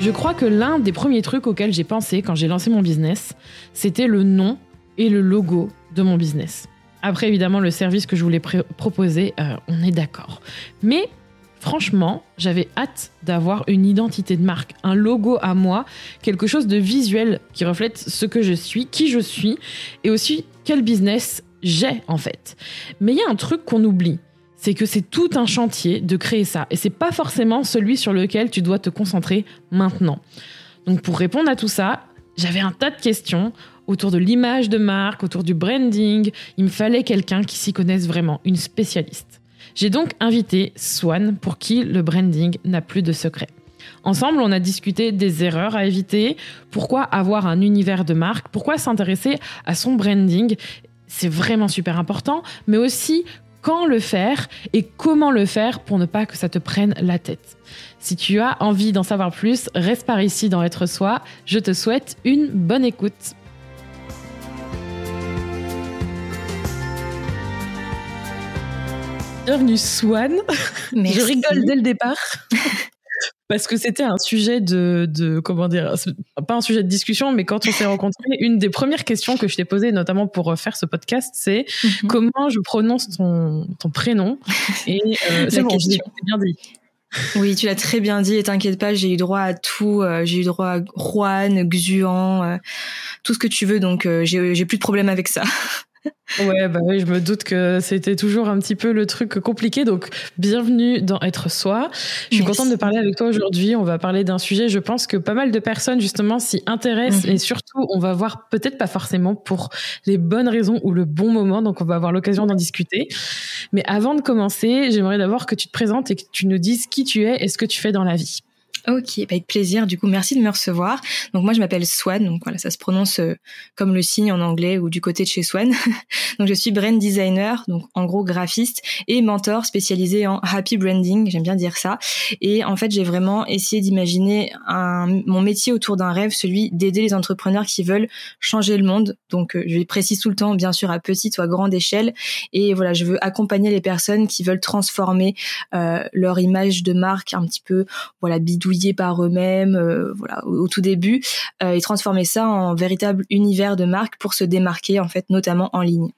Je crois que l'un des premiers trucs auxquels j'ai pensé quand j'ai lancé mon business, c'était le nom et le logo de mon business. Après, évidemment, le service que je voulais proposer, euh, on est d'accord. Mais franchement, j'avais hâte d'avoir une identité de marque, un logo à moi, quelque chose de visuel qui reflète ce que je suis, qui je suis, et aussi quel business j'ai en fait. Mais il y a un truc qu'on oublie, c'est que c'est tout un chantier de créer ça, et c'est pas forcément celui sur lequel tu dois te concentrer maintenant. Donc pour répondre à tout ça, j'avais un tas de questions autour de l'image de marque, autour du branding. Il me fallait quelqu'un qui s'y connaisse vraiment, une spécialiste. J'ai donc invité Swan pour qui le branding n'a plus de secret. Ensemble, on a discuté des erreurs à éviter, pourquoi avoir un univers de marque, pourquoi s'intéresser à son branding, c'est vraiment super important, mais aussi quand le faire et comment le faire pour ne pas que ça te prenne la tête. Si tu as envie d'en savoir plus, reste par ici dans Être Soi. Je te souhaite une bonne écoute. bienvenue Swan. Je rigole dès le départ. Parce que c'était un sujet de, de, comment dire, pas un sujet de discussion, mais quand on s'est rencontrés, une des premières questions que je t'ai posées, notamment pour euh, faire ce podcast, c'est mhm. comment je prononce ton, ton prénom. Et euh, c'est bon, bien dit. Oui, tu l'as très bien dit et t'inquiète pas, j'ai eu droit à tout. Euh, j'ai eu droit à Juan, Xuan, tout ce que tu veux, donc j'ai plus de problème avec ça. Ouais, bah oui, je me doute que c'était toujours un petit peu le truc compliqué. Donc, bienvenue dans Être Soi. Je suis contente de parler avec toi aujourd'hui. On va parler d'un sujet, je pense que pas mal de personnes, justement, s'y intéressent. Mhm. Et surtout, on va voir peut-être pas forcément pour les bonnes raisons ou le bon moment. Donc, on va avoir l'occasion d'en discuter. Mais avant de commencer, j'aimerais d'abord que tu te présentes et que tu nous dises qui tu es et ce que tu fais dans la vie. Ok, bah, avec plaisir. Du coup, merci de me recevoir. Donc moi, je m'appelle Swan. Donc voilà, ça se prononce euh, comme le signe en anglais ou du côté de chez Swan. donc je suis brand designer, donc en gros graphiste et mentor spécialisé en happy branding. J'aime bien dire ça. Et en fait, j'ai vraiment essayé d'imaginer mon métier autour d'un rêve, celui d'aider les entrepreneurs qui veulent changer le monde. Donc euh, je précise tout le temps, bien sûr, à petite ou à grande échelle. Et voilà, je veux accompagner les personnes qui veulent transformer euh, leur image de marque un petit peu, voilà, bidouille par eux-mêmes, euh, voilà, au, tout début, euh, et transformer ça en véritable univers de marque pour se démarquer en fait, notamment en ligne.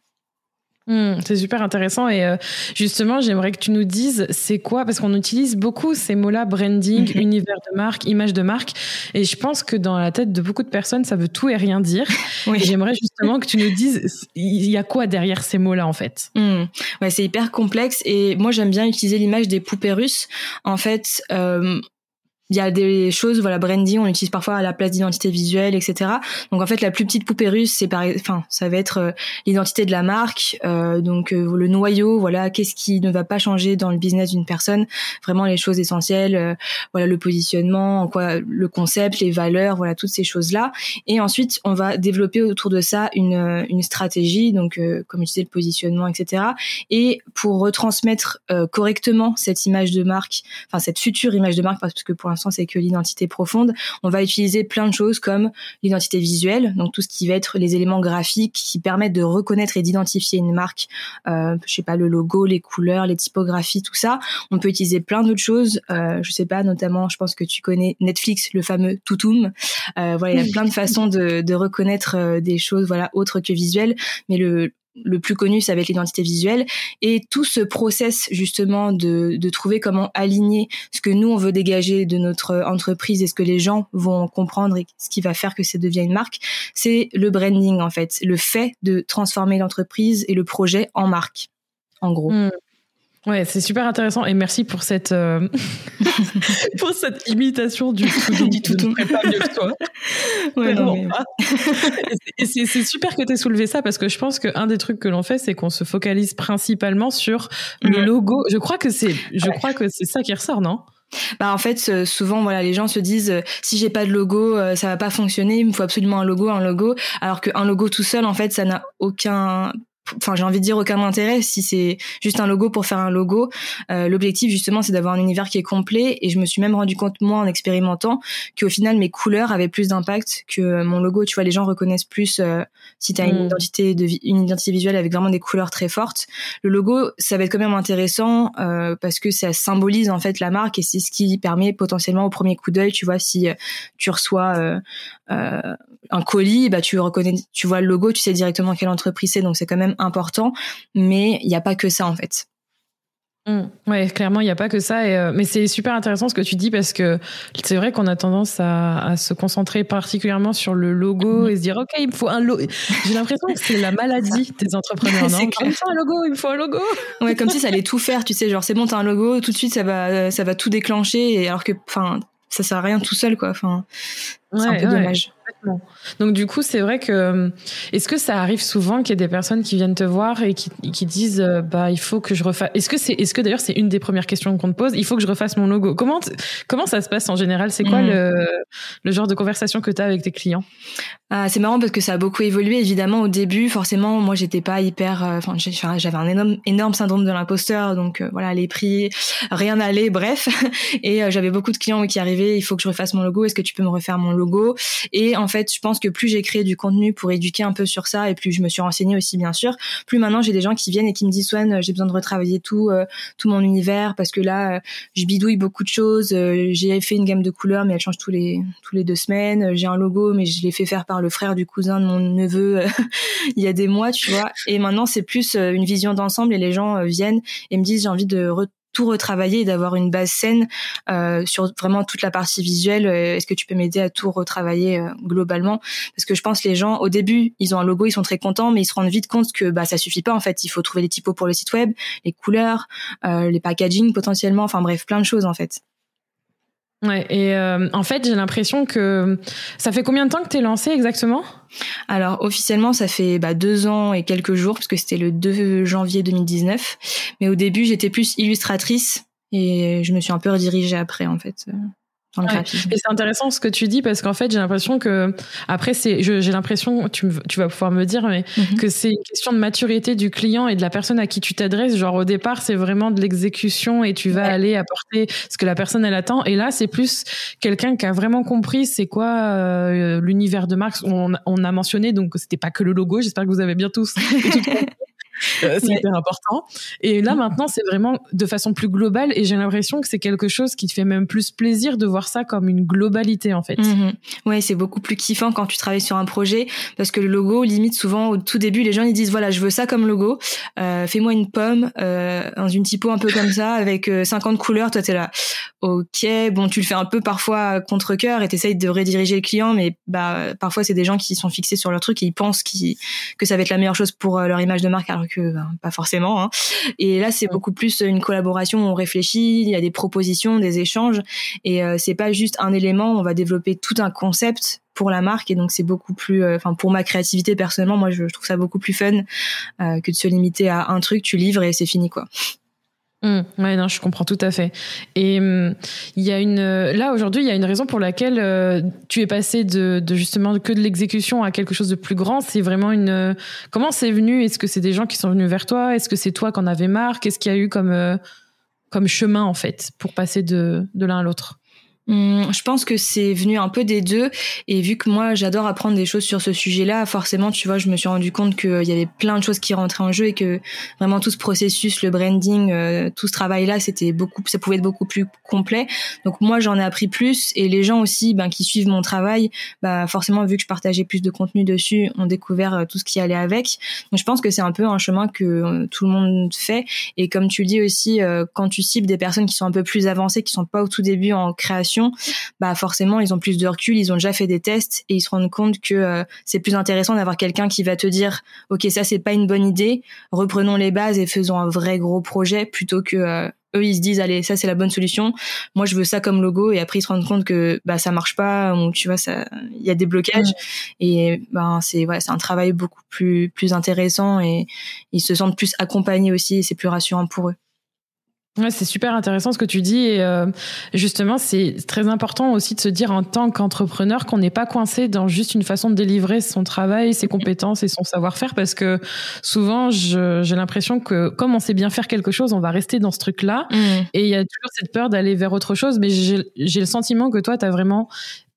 Hmm, c'est super intéressant et euh, justement j'aimerais que tu nous dises c'est quoi parce qu'on utilise beaucoup ces mots-là branding, mhm. univers de marque, image de marque et je pense que dans la tête de beaucoup de personnes ça veut tout et rien dire. Oui. J'aimerais justement que tu nous dises il y a quoi derrière ces mots-là en fait? Hmm. Ouais c'est hyper complexe et moi j'aime bien utiliser l'image des poupées russes. En fait euh, il y a des choses voilà branding on utilise parfois à la place d'identité visuelle etc donc en fait la plus petite poupée russe c'est pareil enfin ça va être euh, l'identité de la marque euh, donc euh, le noyau voilà qu'est-ce qui ne va pas changer dans le business d'une personne. Vraiment les choses essentielles euh, voilà le positionnement en quoi le concept les valeurs voilà toutes ces choses là et ensuite on va développer autour de ça une une stratégie donc comme je disais le positionnement etc et pour retransmettre correctement cette image de marque enfin cette future image de marque parce que pour c'est que l'identité profonde. On va utiliser plein de choses comme l'identité visuelle, donc tout ce qui va être les éléments graphiques qui permettent de reconnaître et d'identifier une marque. Euh, je sais pas le logo, les couleurs, les typographies, tout ça. On peut utiliser plein d'autres choses. Euh, je sais pas, notamment, je pense que tu connais Netflix, le fameux toutoum. Euh, voilà, il y a plein de façons de, de reconnaître euh, des choses, voilà, autres que visuelles. Mais le le plus connu, ça va être l'identité visuelle. Et tout ce process, justement, de, de trouver comment aligner ce que nous, on veut dégager de notre entreprise et ce que les gens vont comprendre et ce qui va faire que ça devient une marque, c'est le branding, en fait. Le fait de transformer l'entreprise et le projet en marque, en gros. Hmm. Ouais, c'est super intéressant et merci pour cette euh, pour cette imitation du tout tout pas mieux que toi. Ouais, et c'est super que tu aies soulevé ça parce que je pense qu'un des trucs que l'on fait c'est qu'on se focalise principalement sur le logo. Je crois que c'est je crois que c'est ça qui ressort, non? Bah en fait souvent voilà les gens se disent si j'ai pas de logo ça va pas fonctionner il me faut absolument un logo un logo. Alors qu'un logo tout seul en fait ça n'a aucun enfin j'ai envie de dire aucun intérêt si c'est juste un logo pour faire un logo. Euh, L'objectif justement c'est d'avoir un univers qui est complet et je me suis même rendu compte moi en expérimentant qu'au final mes couleurs avaient plus d'impact que mon logo. Tu vois les gens reconnaissent plus euh, si tu as une mm. identité de une identité visuelle avec vraiment des couleurs très fortes. Le logo ça va être quand même intéressant euh, parce que ça symbolise en fait la marque et c'est ce qui permet potentiellement au premier coup d'œil tu vois si euh, tu reçois euh, euh, un colis, bah tu reconnais, tu vois le logo, tu sais directement quelle entreprise c'est, donc c'est quand même important. Mais il n'y a pas que ça en fait. Mmh. ouais, clairement, il n'y a pas que ça. Et, euh, mais c'est super intéressant ce que tu dis parce que c'est vrai qu'on a tendance à, à, se concentrer particulièrement sur le logo mmh. et se dire ok, il me faut un logo. J'ai l'impression que c'est la maladie des entrepreneurs. non? Il me faut un logo, il me faut un logo. ouais, comme si ça allait tout faire. Tu sais, genre c'est bon, t'as un logo, tout de suite ça va, ça va tout déclencher. Et alors que, enfin, ça sert à rien tout seul, quoi. Enfin, c'est un peu dommage. Donc du coup, c'est vrai que euh, est-ce que ça arrive souvent qu'il y ait des personnes qui viennent te voir et qui, qui disent euh, bah il faut que je refasse. Est-ce que c'est est-ce que d'ailleurs c'est une des premières questions qu'on te pose? Il faut que je refasse mon logo. Comment comment ça se passe en général? C'est quoi mm. le, le genre de conversation que tu as avec tes clients? Ah, c'est marrant parce que ça a beaucoup évolué. Évidemment, au début, forcément, moi, j'étais pas hyper. Euh, enfin, j'avais un énorme, énorme syndrome de l'imposteur. Donc voilà, les prix, rien n'allait. Bref, et j'avais beaucoup de clients qui arrivaient. Il faut que je refasse mon logo. Est-ce que tu peux me refaire mon logo? Et en fait, je pense que plus j'ai créé du contenu pour éduquer un peu sur ça, et plus je me suis renseignée aussi, bien sûr, plus maintenant j'ai des gens qui viennent et qui me disent Swan, j'ai besoin de retravailler tout, euh, tout mon univers parce que là, euh, je bidouille beaucoup de choses. Euh, j'ai fait une gamme de couleurs, mais elle change tous les tous les deux semaines. J'ai un logo, mais je l'ai fait faire par le frère du cousin de mon neveu il y a des mois, tu vois. Et maintenant, c'est plus une vision d'ensemble et les gens viennent et me disent j'ai envie de tout retravailler et d'avoir une base saine euh, sur vraiment toute la partie visuelle. Euh, est-ce que tu peux m'aider à tout retravailler euh, globalement? Parce que je pense que les gens, au début, ils ont un logo, ils sont très contents, mais ils se rendent vite compte que bah ça suffit pas en fait. Il faut trouver les typos pour le site web, les couleurs, les packaging potentiellement, enfin bref, plein de choses en fait. Ouais, et euh, en fait, j'ai l'impression que ça fait combien de temps que t'es lancé exactement? Alors officiellement, ça fait bah, deux ans et quelques jours parce que c'était le 2 janvier 2019. Mais au début, j'étais plus illustratrice et je me suis un peu redirigée après en fait. Et c'est intéressant ce que tu dis parce qu'en fait, j'ai l'impression que après c'est j'ai l'impression tu tu vas pouvoir me dire mais mhm. que c'est une question de maturité du client et de la personne à qui tu t'adresses, genre au départ, c'est vraiment de l'exécution et tu vas aller apporter ce que la personne elle attend. Et là, c'est plus quelqu'un qui a vraiment compris c'est quoi euh, l'univers de marque on, on a mentionné donc c'était pas que le logo, j'espère que vous avez bien tous Euh, c'est hyper important. Et là, maintenant, c'est vraiment de façon plus globale et j'ai l'impression que c'est quelque chose qui te fait même plus plaisir de voir ça comme une globalité, en fait. Mm-hmm. Ouais, c'est beaucoup plus kiffant quand tu travailles sur un projet parce que le logo, limite, souvent, au tout début, les gens, ils disent, voilà, je veux ça comme logo, euh, fais-moi une pomme, euh, dans une typo un peu comme ça, avec 50 euh, couleurs, toi, t'es là. Ok, bon, tu le fais un peu parfois contre cœur et t'essayes de rediriger le client, mais bah, parfois, c'est des gens qui sont fixés sur leur truc et ils pensent que ça va être la meilleure chose pour leur image de marque alors que ben, pas forcément. Hein. Et là, c'est beaucoup plus une collaboration. On réfléchit, il y a des propositions, des échanges, et euh, c'est pas juste un élément. On va développer tout un concept pour la marque et donc c'est beaucoup plus euh, enfin pour ma créativité personnellement moi je, trouve ça beaucoup plus fun euh, que de se limiter à un truc tu livres et c'est fini quoi Mmh, ouais, non, je comprends tout à fait. Et mmh, il y a une, là aujourd'hui, il y a une raison pour laquelle euh, tu es passé de, de, justement que de l'exécution à quelque chose de plus grand. C'est vraiment une. Comment c'est venu? Est-ce que c'est des gens qui sont venus vers toi? Est-ce que c'est toi qui en avais marre? Qu'est-ce qu'il y a eu comme euh, comme chemin en fait pour passer de de l'un à l'autre? Hum, je pense que c'est venu un peu des deux et vu que moi j'adore apprendre des choses sur ce sujet-là, forcément tu vois, je me suis rendu compte qu'il y avait plein de choses qui rentraient en jeu et que vraiment tout ce processus, le branding, euh, tout ce travail-là, c'était beaucoup, ça pouvait être beaucoup plus complet. Donc moi j'en ai appris plus et les gens aussi, ben qui suivent mon travail, bah forcément vu que je partageais plus de contenu dessus, ont découvert euh, tout ce qui allait avec. Donc je pense que c'est un peu un chemin que euh, tout le monde fait et comme tu le dis aussi, quand tu cibles des personnes qui sont un peu plus avancées, qui sont pas au tout début en création bah forcément ils ont plus de recul, ils ont déjà fait des tests et ils se rendent compte que euh, c'est plus intéressant d'avoir quelqu'un qui va te dire ok ça c'est pas une bonne idée, reprenons les bases et faisons un vrai gros projet plutôt que euh, eux ils se disent allez ça c'est la bonne solution. Moi je veux ça comme logo et après ils se rendent compte que bah ça marche pas ou tu vois ça il y a des blocages et ben c'est ouais c'est un travail beaucoup plus plus intéressant et ils se sentent plus accompagnés aussi et c'est plus rassurant pour eux Ouais, c'est super intéressant ce que tu dis et euh, justement c'est très important aussi de se dire en tant qu'entrepreneur qu'on n'est pas coincé dans juste une façon de délivrer son travail, ses compétences et son savoir-faire parce que souvent j'ai l'impression que comme on sait bien faire quelque chose, on va rester dans ce truc-là mmh. et il y a toujours cette peur d'aller vers autre chose mais j'ai le sentiment que toi tu as vraiment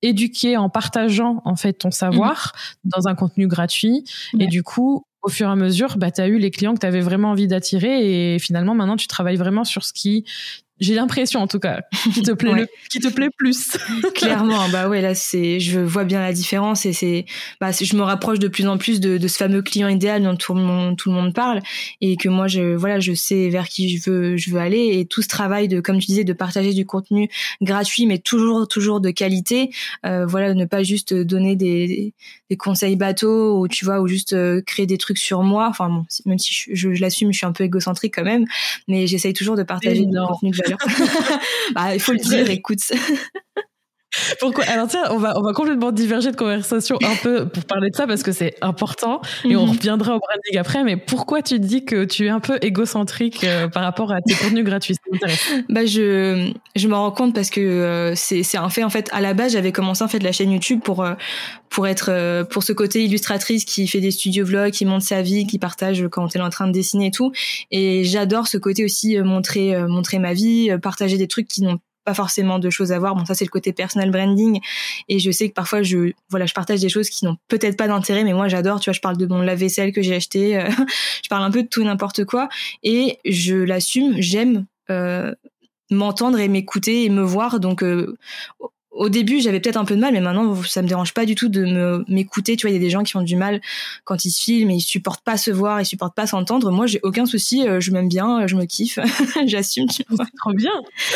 éduqué en partageant en fait ton savoir mmh. dans un contenu gratuit et du coup au fur et à mesure, bah, tu as eu les clients que tu avais vraiment envie d'attirer et finalement maintenant tu travailles vraiment sur ce qui j'ai l'impression en tout cas qui te plaît le, qui te plaît plus. Clairement bah ouais là c'est je vois bien la différence et c'est bah je me rapproche de plus en plus de, de, ce fameux client idéal dont tout le monde tout le monde parle et que moi je voilà je sais vers qui je veux je veux aller et tout ce travail de comme tu disais de partager du contenu gratuit mais toujours toujours de qualité euh, voilà ne pas juste donner des, des conseils bateaux ou tu vois ou juste euh, créer des trucs sur moi. Enfin bon même si je, je, l'assume je suis un peu égocentrique quand même mais j'essaye toujours de partager du contenu que bah, il faut le dire, écoute. Pourquoi? Alors tiens, on va on va complètement diverger de conversation un peu pour parler de ça parce que c'est important et on mhm. reviendra au branding après. Mais pourquoi tu dis que tu es un peu égocentrique euh, par rapport à tes contenus gratuits? Bah je je me rends compte parce que euh, c'est c'est un fait en fait. À la base, j'avais commencé en fait la chaîne YouTube pour euh, pour être pour ce côté illustratrice qui fait des studios vlogs, qui montre sa vie, qui partage quand elle est en train de dessiner et tout. Et j'adore ce côté aussi montrer montrer ma vie, partager des trucs qui n'ont pas forcément de choses à voir. Bon, ça c'est le côté personal branding. Et je sais que parfois je voilà, je partage des choses qui n'ont peut-être pas d'intérêt mais moi j'adore, tu vois, je parle de mon lave-vaisselle que j'ai acheté, euh, je parle un peu de tout n'importe quoi. Et je l'assume, j'aime euh, m'entendre et m'écouter et me voir. Donc euh, au début, j'avais peut-être un peu de mal, mais maintenant, ça me dérange pas du tout de m'écouter. Tu vois, il y a des gens qui ont du mal quand ils se filment et ils supportent pas se voir, ils supportent pas s'entendre. Moi, j'ai aucun souci. Euh, je m'aime bien, je me kiffe, j'assume. C'est trop bien.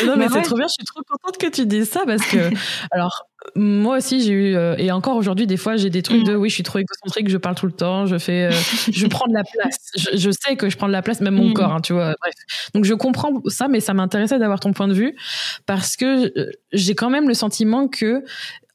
Non, mais, c'est trop bien. Je suis trop contente que tu dises ça parce que, alors, moi aussi j'ai eu euh, et encore aujourd'hui des fois j'ai des trucs de mm. oui je suis trop égocentrique je parle tout le temps je fais euh, je prends de la place je, sais que je prends de la place même mon mm. corps hein, tu vois bref donc je comprends ça mais ça m'intéressait d'avoir ton point de vue parce que euh, j'ai quand même le sentiment que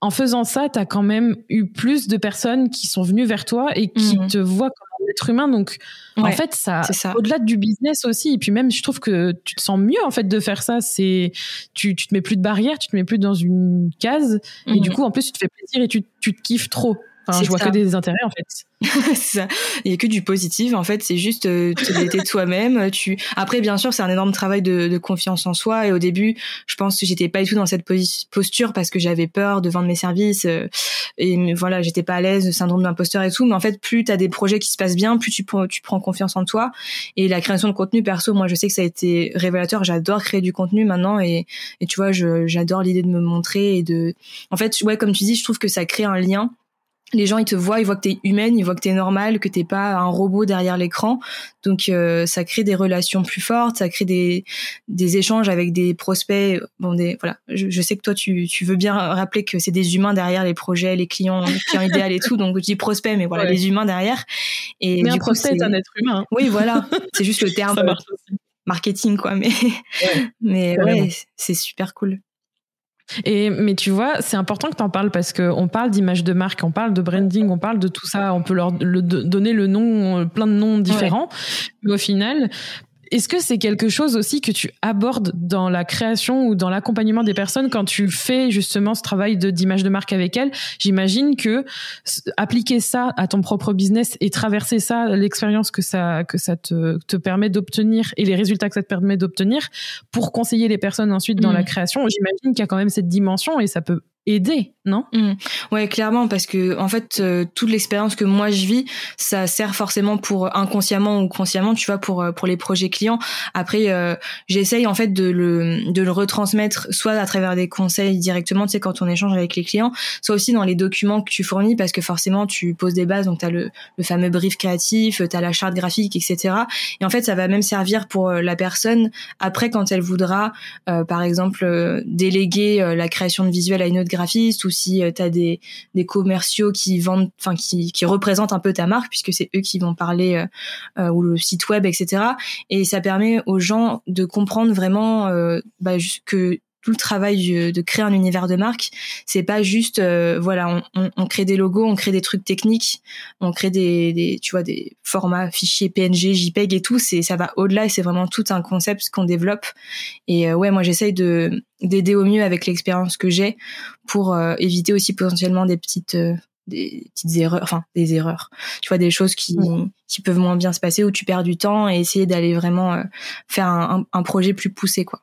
en faisant ça, tu as quand même eu plus de personnes qui sont venues vers toi et qui mm. te voient comme humain. Donc, en fait, ça, ça. au-delà du business aussi. Et puis même, je trouve que tu te sens mieux en fait de faire ça. C'est, tu, tu te mets plus de barrières, tu te mets plus dans une case. Et du mm. coup, en plus, tu te fais plaisir et tu, tu te kiffes trop. Enfin, je vois que des intérêts en fait. ça. Il y a que du positif en fait. C'est juste euh, de toi-même. Tu. Après, bien sûr, c'est un énorme travail de, de, confiance en soi. Et au début, je pense que j'étais pas du tout dans cette posture parce que j'avais peur de vendre mes services. Euh, et voilà, j'étais pas à l'aise, syndrome d'imposteur et tout. Mais en fait, plus tu as des projets qui se passent bien, plus tu, tu prends confiance en toi. Et la création de contenu perso, moi, je sais que ça a été révélateur. J'adore créer du contenu maintenant et, et tu vois, j'adore l'idée de me montrer et de. En fait, ouais, comme tu dis, je trouve que ça crée un lien les gens ils te voient, ils voient que t'es humaine, ils voient que t'es normale, que t'es pas un robot derrière l'écran. Donc euh, ça crée des relations plus fortes, ça crée des des échanges avec des prospects. Bon des voilà, je, sais que toi tu tu veux bien rappeler que c'est des humains derrière les projets, les clients, les clients idéaux et tout. Donc je dis prospect, mais voilà les humains derrière. Et mais un prospect est un être humain. Oui voilà, c'est juste le terme marketing quoi. Mais mais ouais, c'est super cool. Et mais tu vois, c'est important que tu en parles parce que on parle d'image de marque, on parle de branding, on parle de tout ça, on peut leur donner le nom, euh, plein de noms différents, mais au final, est-ce que c'est quelque chose aussi que tu abordes dans la création ou dans l'accompagnement des personnes quand tu fais justement ce travail de d'image de marque avec elles? J'imagine que appliquer ça à ton propre business et traverser ça, l'expérience que ça que ça te, te permet d'obtenir et les résultats que ça te permet d'obtenir pour conseiller les personnes ensuite dans la mmh. création, j'imagine qu'il y a quand même cette dimension et ça peut aider, non? Mmh. Ouais, clairement, parce que en fait, euh, toute l'expérience que moi je vis, ça sert forcément pour inconsciemment ou consciemment, tu vois, pour euh, pour les projets clients. Après, euh, j'essaye en fait de le de le retransmettre soit à travers des conseils directement, tu sais, quand on échange avec les clients, soit aussi dans les documents que tu fournis, parce que forcément tu poses des bases, donc tu as le, le fameux brief créatif, tu as la charte graphique, etc. Et en fait, ça va même servir pour la personne après quand elle voudra, par exemple, déléguer la création de visuels à une autre graphiste si euh, tu as des, des commerciaux qui vendent, enfin qui, qui représentent un peu ta marque puisque c'est eux qui vont parler euh, euh, ou le site web, etc. Et ça permet aux gens de comprendre vraiment bah, que tout le travail de créer un univers de marque, c'est pas juste euh, voilà, on, on, crée des logos, on crée des trucs techniques, on crée des, des tu vois des formats fichiers PNG, JPEG et tout, c'est ça va au-delà et c'est vraiment tout un concept qu'on développe. Et euh, ouais, moi j'essaye de d'aider au mieux avec l'expérience que j'ai pour euh, éviter aussi potentiellement des petites des petites erreurs, enfin des erreurs. Tu vois des choses qui qui peuvent moins bien se passer où tu perds du temps et essayer d'aller vraiment faire un, un projet plus poussé quoi.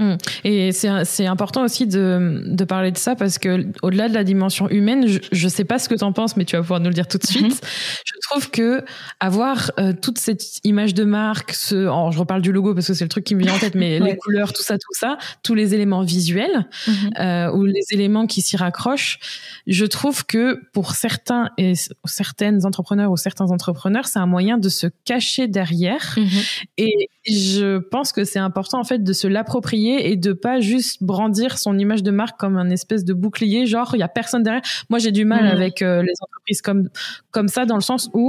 Mm. Et c'est important aussi de, de, parler de ça parce que au-delà de la dimension humaine, je ne sais pas ce que tu en penses, mais tu vas pouvoir nous le dire tout de suite. Mm-hmm. Je trouve que avoir euh, toute cette image de marque, ce, je reparle du logo parce que c'est le truc qui me vient en tête, mais les couleurs, tout ça, tout ça, tous les éléments visuels mm-hmm. euh, ou les éléments qui s'y raccrochent, je trouve que pour certains et certaines entrepreneurs ou certains entrepreneurs, c'est un moyen de se cacher derrière. Mm-hmm. Et je pense que c'est important en fait de se l'approprier et de pas juste brandir son image de marque comme un espèce de bouclier, genre il y a personne derrière. Moi, j'ai du mal mm. avec euh, les entreprises comme comme ça dans le sens où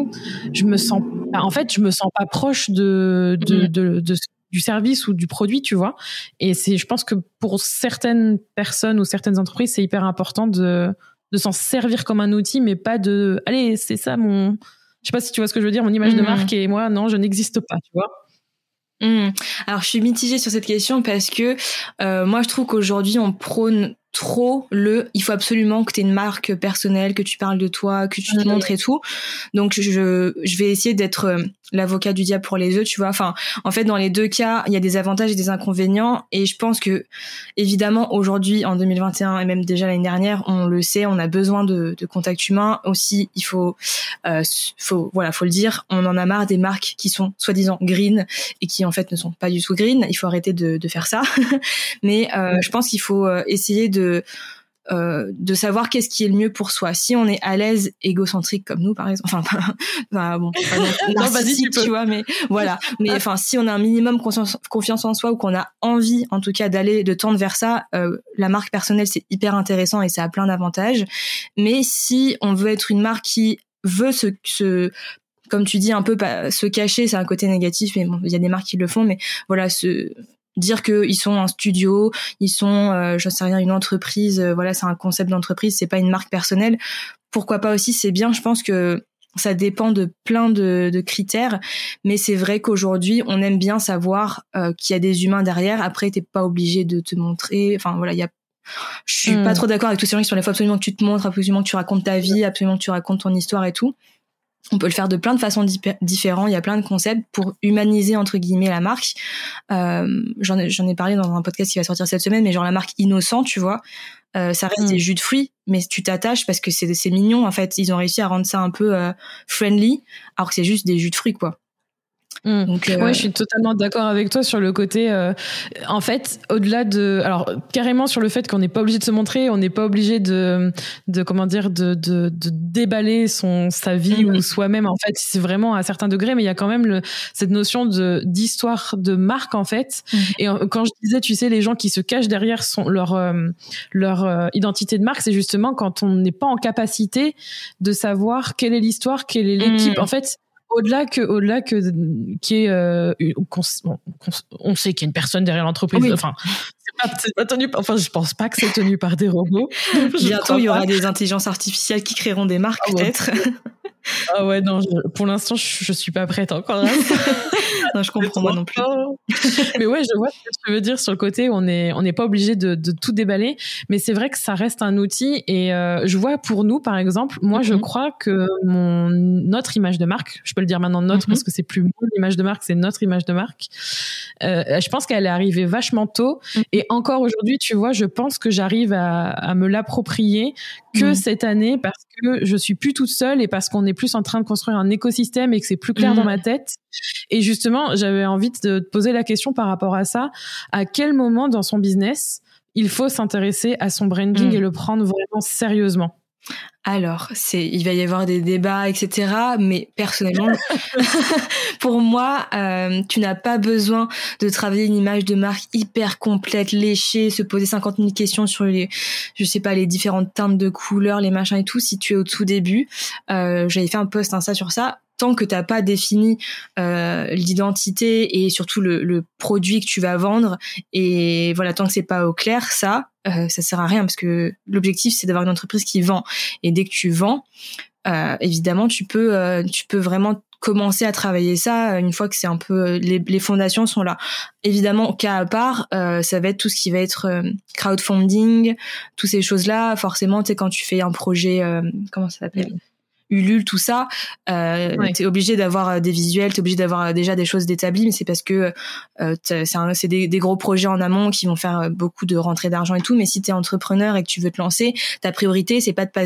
je me sens, en fait, je me sens pas proche de de, mm. de, du service ou du produit, tu vois. Et c'est, je pense que pour certaines personnes ou certaines entreprises, c'est hyper important de de s'en servir comme un outil, mais pas de, allez, c'est ça mon, je sais pas si tu vois ce que je veux dire, mon image de mm. marque et moi, non, je n'existe pas, tu vois. Mmh. Alors je suis mitigée sur cette question parce que euh, moi je trouve qu'aujourd'hui on prône trop le il faut absolument que tu aies une marque personnelle, que tu parles de toi, que tu te montres et tout. Donc je, je vais essayer d'être euh, l'avocat du diable pour les œufs, tu vois. Enfin, en fait, dans les deux cas, il y a des avantages et des inconvénients. Et je pense que, évidemment, aujourd'hui, en 2021 et même déjà l'année dernière, on le sait, on a besoin de, de contact humain. Aussi, il faut, euh, faut, voilà, faut le dire, on en a marre des marques qui sont soi-disant green et qui en fait ne sont pas du tout green. Il faut arrêter de, de faire ça. Mais euh, je pense qu'il faut euh, essayer de euh, de savoir qu'est-ce qui est le mieux pour soi. Si on est à l'aise, égocentrique comme nous, par exemple, enfin, pas, bon, pas narcissique, tu, vois, mais voilà. Mais enfin, si on a un minimum confiance, en soi ou qu'on a envie, en tout cas, d'aller, de tendre vers ça, euh, la marque personnelle, c'est hyper intéressant et ça a plein d'avantages. Mais si on veut être une marque qui veut se, se comme tu dis un peu se cacher c'est un côté négatif mais bon il y a des marques qui le font mais voilà se dire qu'ils sont un studio, ils sont, euh, je sais rien, une entreprise. Euh, voilà, c'est un concept d'entreprise, c'est pas une marque personnelle. Pourquoi pas aussi C'est bien. Je pense que ça dépend de plein de, de critères, mais c'est vrai qu'aujourd'hui, on aime bien savoir euh, qu'il y a des humains derrière. Après, t'es pas obligé de te montrer. Enfin voilà, il y a je suis pas hmm. trop d'accord avec tous ces gens qui sont les fois absolument que tu te montres, absolument que tu racontes ta vie, absolument que tu racontes ton histoire et tout on peut le faire de plein de façons différentes. Il y a plein de concepts pour humaniser entre guillemets la marque. Euh, j'en ai, ai parlé dans un podcast qui va sortir cette semaine, mais genre la marque innocent, tu vois, euh, ça reste mm. des jus de fruits, mais tu t'attaches parce que c'est c'est mignon. En fait, ils ont réussi à rendre ça un peu euh, friendly, alors que c'est juste des jus de fruits, quoi. Mmh. Donc, euh... Ouais, je suis totalement d'accord avec toi sur le côté. Euh, en fait, au-delà de, alors carrément sur le fait qu'on n'est pas obligé de se montrer, on n'est pas obligé de, de comment dire, de, de, de déballer son sa vie mmh. ou soi-même. En fait, c'est vraiment à certains degrés, mais il y a quand même le, cette notion de d'histoire de marque en fait. Mmh. Et quand je disais, tu sais, les gens qui se cachent derrière son leur euh, leur euh, identité de marque, c'est justement quand on n'est pas en capacité de savoir quelle est l'histoire, quelle est l'équipe. En fait au-delà que au-delà que qui est euh, on, sait qu'il y a une personne derrière l'entreprise enfin c'est pas, tenu enfin je pense pas que c'est tenu par des robots. Bientôt il y aura des intelligences artificielles qui créeront des marques ah peut-être ah ouais non pour l'instant je, je, suis pas prête encore non je comprends moi non plus mais ouais je vois ce que tu veux dire sur le côté on est on n'est pas obligé de, de, tout déballer mais c'est vrai que ça reste un outil et euh, je vois pour nous par exemple moi je mhm. crois que mon notre image de marque je peux le dire maintenant notre mhm. parce que c'est plus mon image de marque c'est notre image de marque euh, je pense qu'elle est arrivée vachement tôt mhm. et encore aujourd'hui tu vois je pense que j'arrive à, à me l'approprier que cette année parce que je suis plus toute seule et parce qu'on est plus en train de construire un écosystème et que c'est plus clair dans ma tête et justement, j'avais envie de te poser la question par rapport à ça. À quel moment dans son business il faut s'intéresser à son branding mm. et le prendre vraiment sérieusement? Alors, c'est, il va y avoir des débats, etc. Mais personnellement, pour moi, euh, tu n'as pas besoin de travailler une image de marque hyper complète, léchée, se poser 50 000 questions sur les, je sais pas, les différentes teintes de couleurs, les machins et tout. Si tu es au tout début, euh, j'avais fait un post ça sur ça tant que t'as pas défini euh, l'identité et surtout le, produit que tu vas vendre, et voilà, tant que c'est pas au clair, ça, euh, ça sert à rien parce que l'objectif c'est d'avoir une entreprise qui vend. Et dès que tu vends, euh, évidemment, tu peux, euh, tu peux vraiment commencer à travailler ça une fois que c'est un peu les, fondations sont là. Évidemment, cas à part, euh, ça va être tout ce qui va être euh, crowdfunding, toutes ces choses-là. Forcément, tu sais quand tu fais un projet, euh, comment ça s'appelle? Ulule, tout ça, euh, ouais. t'es obligé d'avoir des visuels, t'es obligé d'avoir déjà des choses d'établies, mais c'est parce que euh, c'est des, des, gros projets en amont qui vont faire beaucoup de rentrées d'argent et tout. Mais si t'es entrepreneur et que tu veux te lancer, ta priorité c'est pas de pas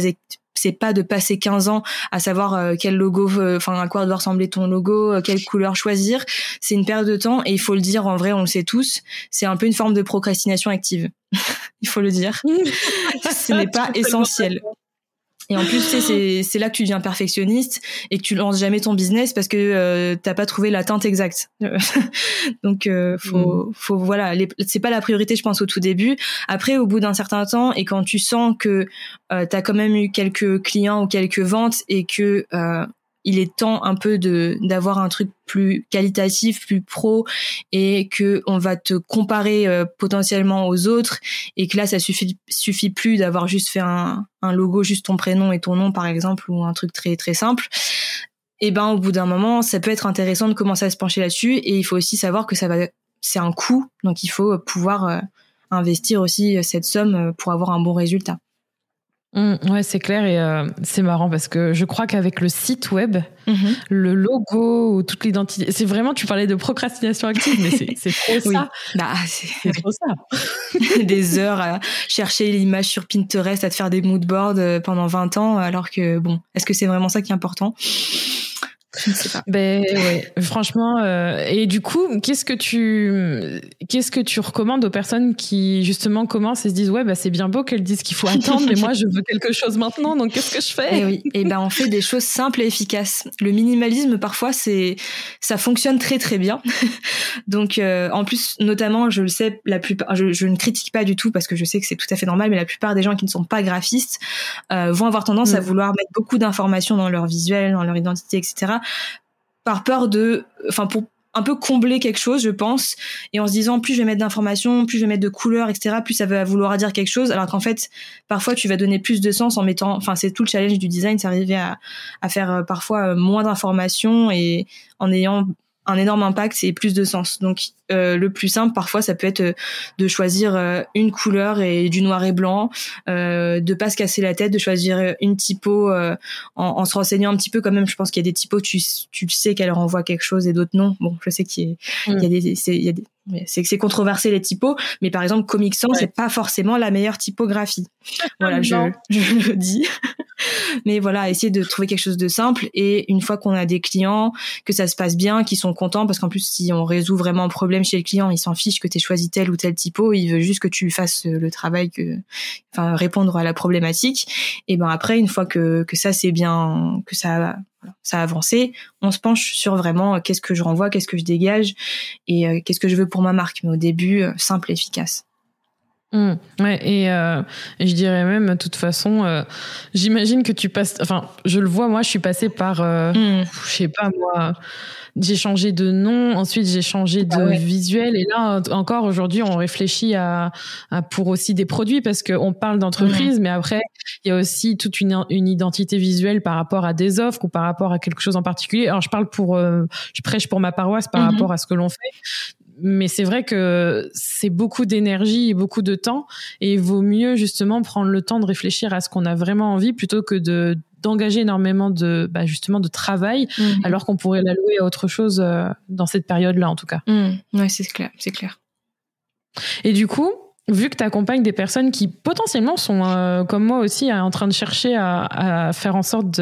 c'est pas de passer 15 ans à savoir euh, quel logo, euh, enfin à quoi doit ressembler ton logo, euh, quelle couleur choisir. C'est une perte de temps et il faut le dire en vrai, on le sait tous, c'est un peu une forme de procrastination active. il faut le dire. Ce n'est pas essentiel. Et en plus, c'est là que tu deviens perfectionniste et que tu lances jamais ton business parce que euh, t'as pas trouvé la teinte exacte. Donc, euh, faut, mm. faut voilà, c'est pas la priorité, je pense, au tout début. Après, au bout d'un certain temps et quand tu sens que euh, t'as quand même eu quelques clients ou quelques ventes et que euh, il est temps un peu de d'avoir un truc plus qualitatif, plus pro, et que on va te comparer euh, potentiellement aux autres, et que là ça suffit suffit plus d'avoir juste fait un, un logo, juste ton prénom et ton nom par exemple, ou un truc très très simple. Et ben au bout d'un moment, ça peut être intéressant de commencer à se pencher là-dessus, et il faut aussi savoir que ça va, c'est un coût, donc il faut pouvoir euh, investir aussi cette somme pour avoir un bon résultat. Mmh, ouais, c'est clair et euh, c'est marrant parce que je crois qu'avec le site web, mmh. le logo ou toute l'identité, c'est vraiment, tu parlais de procrastination active, mais c'est trop ça. Bah, c'est trop ça. des heures à chercher l'image sur Pinterest, à te faire des moodboards euh, pendant 20 ans, alors que bon, est-ce que c'est vraiment ça qui est important? Je ne sais pas. Ben ouais, franchement. Euh, et du coup, qu'est-ce que tu qu'est-ce que tu recommandes aux personnes qui justement commencent et se disent ouais bah c'est bien beau qu'elles disent qu'il faut attendre, mais moi je veux quelque chose maintenant, donc qu'est-ce que je fais? Et eh oui, et ben on fait des choses simples et efficaces. Le minimalisme parfois c'est ça fonctionne très très bien. donc euh, en plus notamment je le sais la plupart je, je, ne critique pas du tout parce que je sais que c'est tout à fait normal, mais la plupart des gens qui ne sont pas graphistes euh, vont avoir tendance à mm. vouloir mettre beaucoup d'informations dans leur visuel, dans leur identité, etc par peur de, enfin pour un peu combler quelque chose, je pense, et en se disant plus je vais mettre d'informations, plus je vais mettre de couleurs, etc., plus ça va vouloir dire quelque chose, alors qu'en fait, parfois tu vas donner plus de sens en mettant, enfin c'est tout le challenge du design, c'est arriver à, à faire euh, parfois euh, moins d'informations et en ayant un énorme impact et plus de sens. Donc euh, le plus simple parfois ça peut être euh, de choisir euh, une couleur et du noir et blanc, euh, de pas se casser la tête, de choisir une typo en, en, se renseignant un petit peu quand même. Je pense qu'il y a des typos tu tu sais qu'elles renvoient quelque chose et d'autres non. Bon, je sais qu'il y, a, il y a des il y a des c'est que c'est controversé les typos, mais par exemple Comic Sans ouais. c'est pas forcément la meilleure typographie. voilà, je, je le dis. mais voilà, essayer de trouver quelque chose de simple et une fois qu'on a des clients, que ça se passe bien, qu'ils sont contents, parce qu'en plus si on résout vraiment un problème chez le client, il s'en fiche que tu aies choisi tel ou tel typo, il veut juste que tu fasses le travail, que, enfin répondre à la problématique. Et ben après, une fois que que ça c'est bien, que ça ça a avancé, on se penche sur vraiment euh, qu'est-ce que je renvoie, qu'est-ce que je dégage et euh, qu'est-ce que je veux pour ma marque. Mais au début, euh, simple et efficace. Mmh, ouais, et, euh, et, je dirais même, de toute façon, euh, j'imagine que tu passes. Enfin, je le vois, moi, je suis passée par, euh, mmh. je sais pas moi, j'ai changé de nom, ensuite j'ai changé de ah ouais. visuel, et là encore aujourd'hui, on réfléchit à, à, pour aussi des produits parce qu'on parle d'entreprise, mmh. mais après, il y a aussi toute une, une identité visuelle par rapport à des offres ou par rapport à quelque chose en particulier. Alors, je parle pour, euh, je prêche pour ma paroisse par rapport à ce que l'on fait mais c'est vrai que c'est beaucoup d'énergie et beaucoup de temps et il vaut mieux justement prendre le temps de réfléchir à ce qu'on a vraiment envie plutôt que de d'engager énormément de bah justement de travail mmh. alors qu'on pourrait l'allouer à autre chose euh, dans cette période là en tout cas. Mmh. Ouais, c'est clair, c'est clair. Et du coup, vu que tu accompagnes des personnes qui potentiellement sont euh, comme moi aussi en train de chercher à, à faire en sorte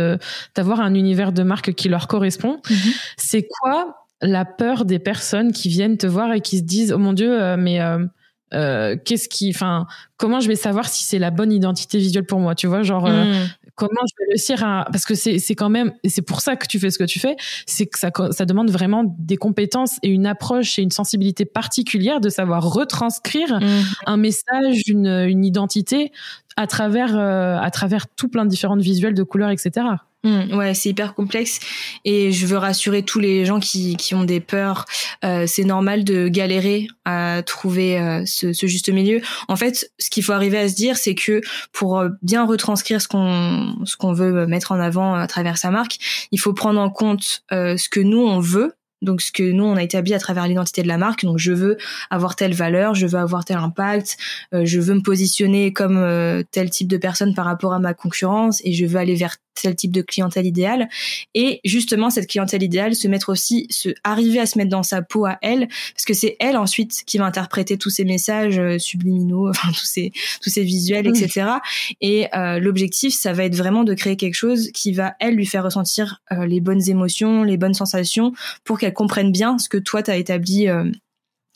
d'avoir un univers de marque qui leur correspond, mmh. c'est quoi la peur des personnes qui viennent te voir et qui se disent oh mon dieu euh, mais euh, euh, qu'est-ce qui enfin comment je vais savoir si c'est la bonne identité visuelle pour moi tu vois genre mm. comment je vais réussir à parce que c'est c'est quand même et c'est pour ça que tu fais ce que tu fais c'est que ça ça demande vraiment des compétences et une approche et une sensibilité particulière de savoir retranscrire mm. un message une une identité à travers à travers tout plein de différentes visuels de couleurs etc Mmh, ouais, c'est hyper complexe et je veux rassurer tous les gens qui, qui ont des peurs. Euh, c'est normal de galérer à trouver euh, ce, ce, juste milieu. En fait, ce qu'il faut arriver à se dire, c'est que pour euh, bien retranscrire ce qu'on ce qu'on veut mettre en avant à travers sa marque, il faut prendre en compte euh, ce que nous on veut donc ce que nous on a établi à travers l'identité de la marque. Donc je veux avoir telle valeur, je veux avoir tel impact, euh, je veux me positionner comme euh, tel type de personne par rapport à ma concurrence et je veux aller vers tel type de clientèle idéale. Et justement cette clientèle idéale, se mettre aussi, se arriver à se mettre dans sa peau à elle, parce que c'est elle ensuite qui va interpréter tous ces messages euh, subliminaux, enfin tous ces tous ces visuels, etc. Et l'objectif, ça va être vraiment de créer quelque chose qui va elle lui faire ressentir les bonnes émotions, les bonnes sensations, pour qu'elle comprennent bien ce que toi tu as établi euh,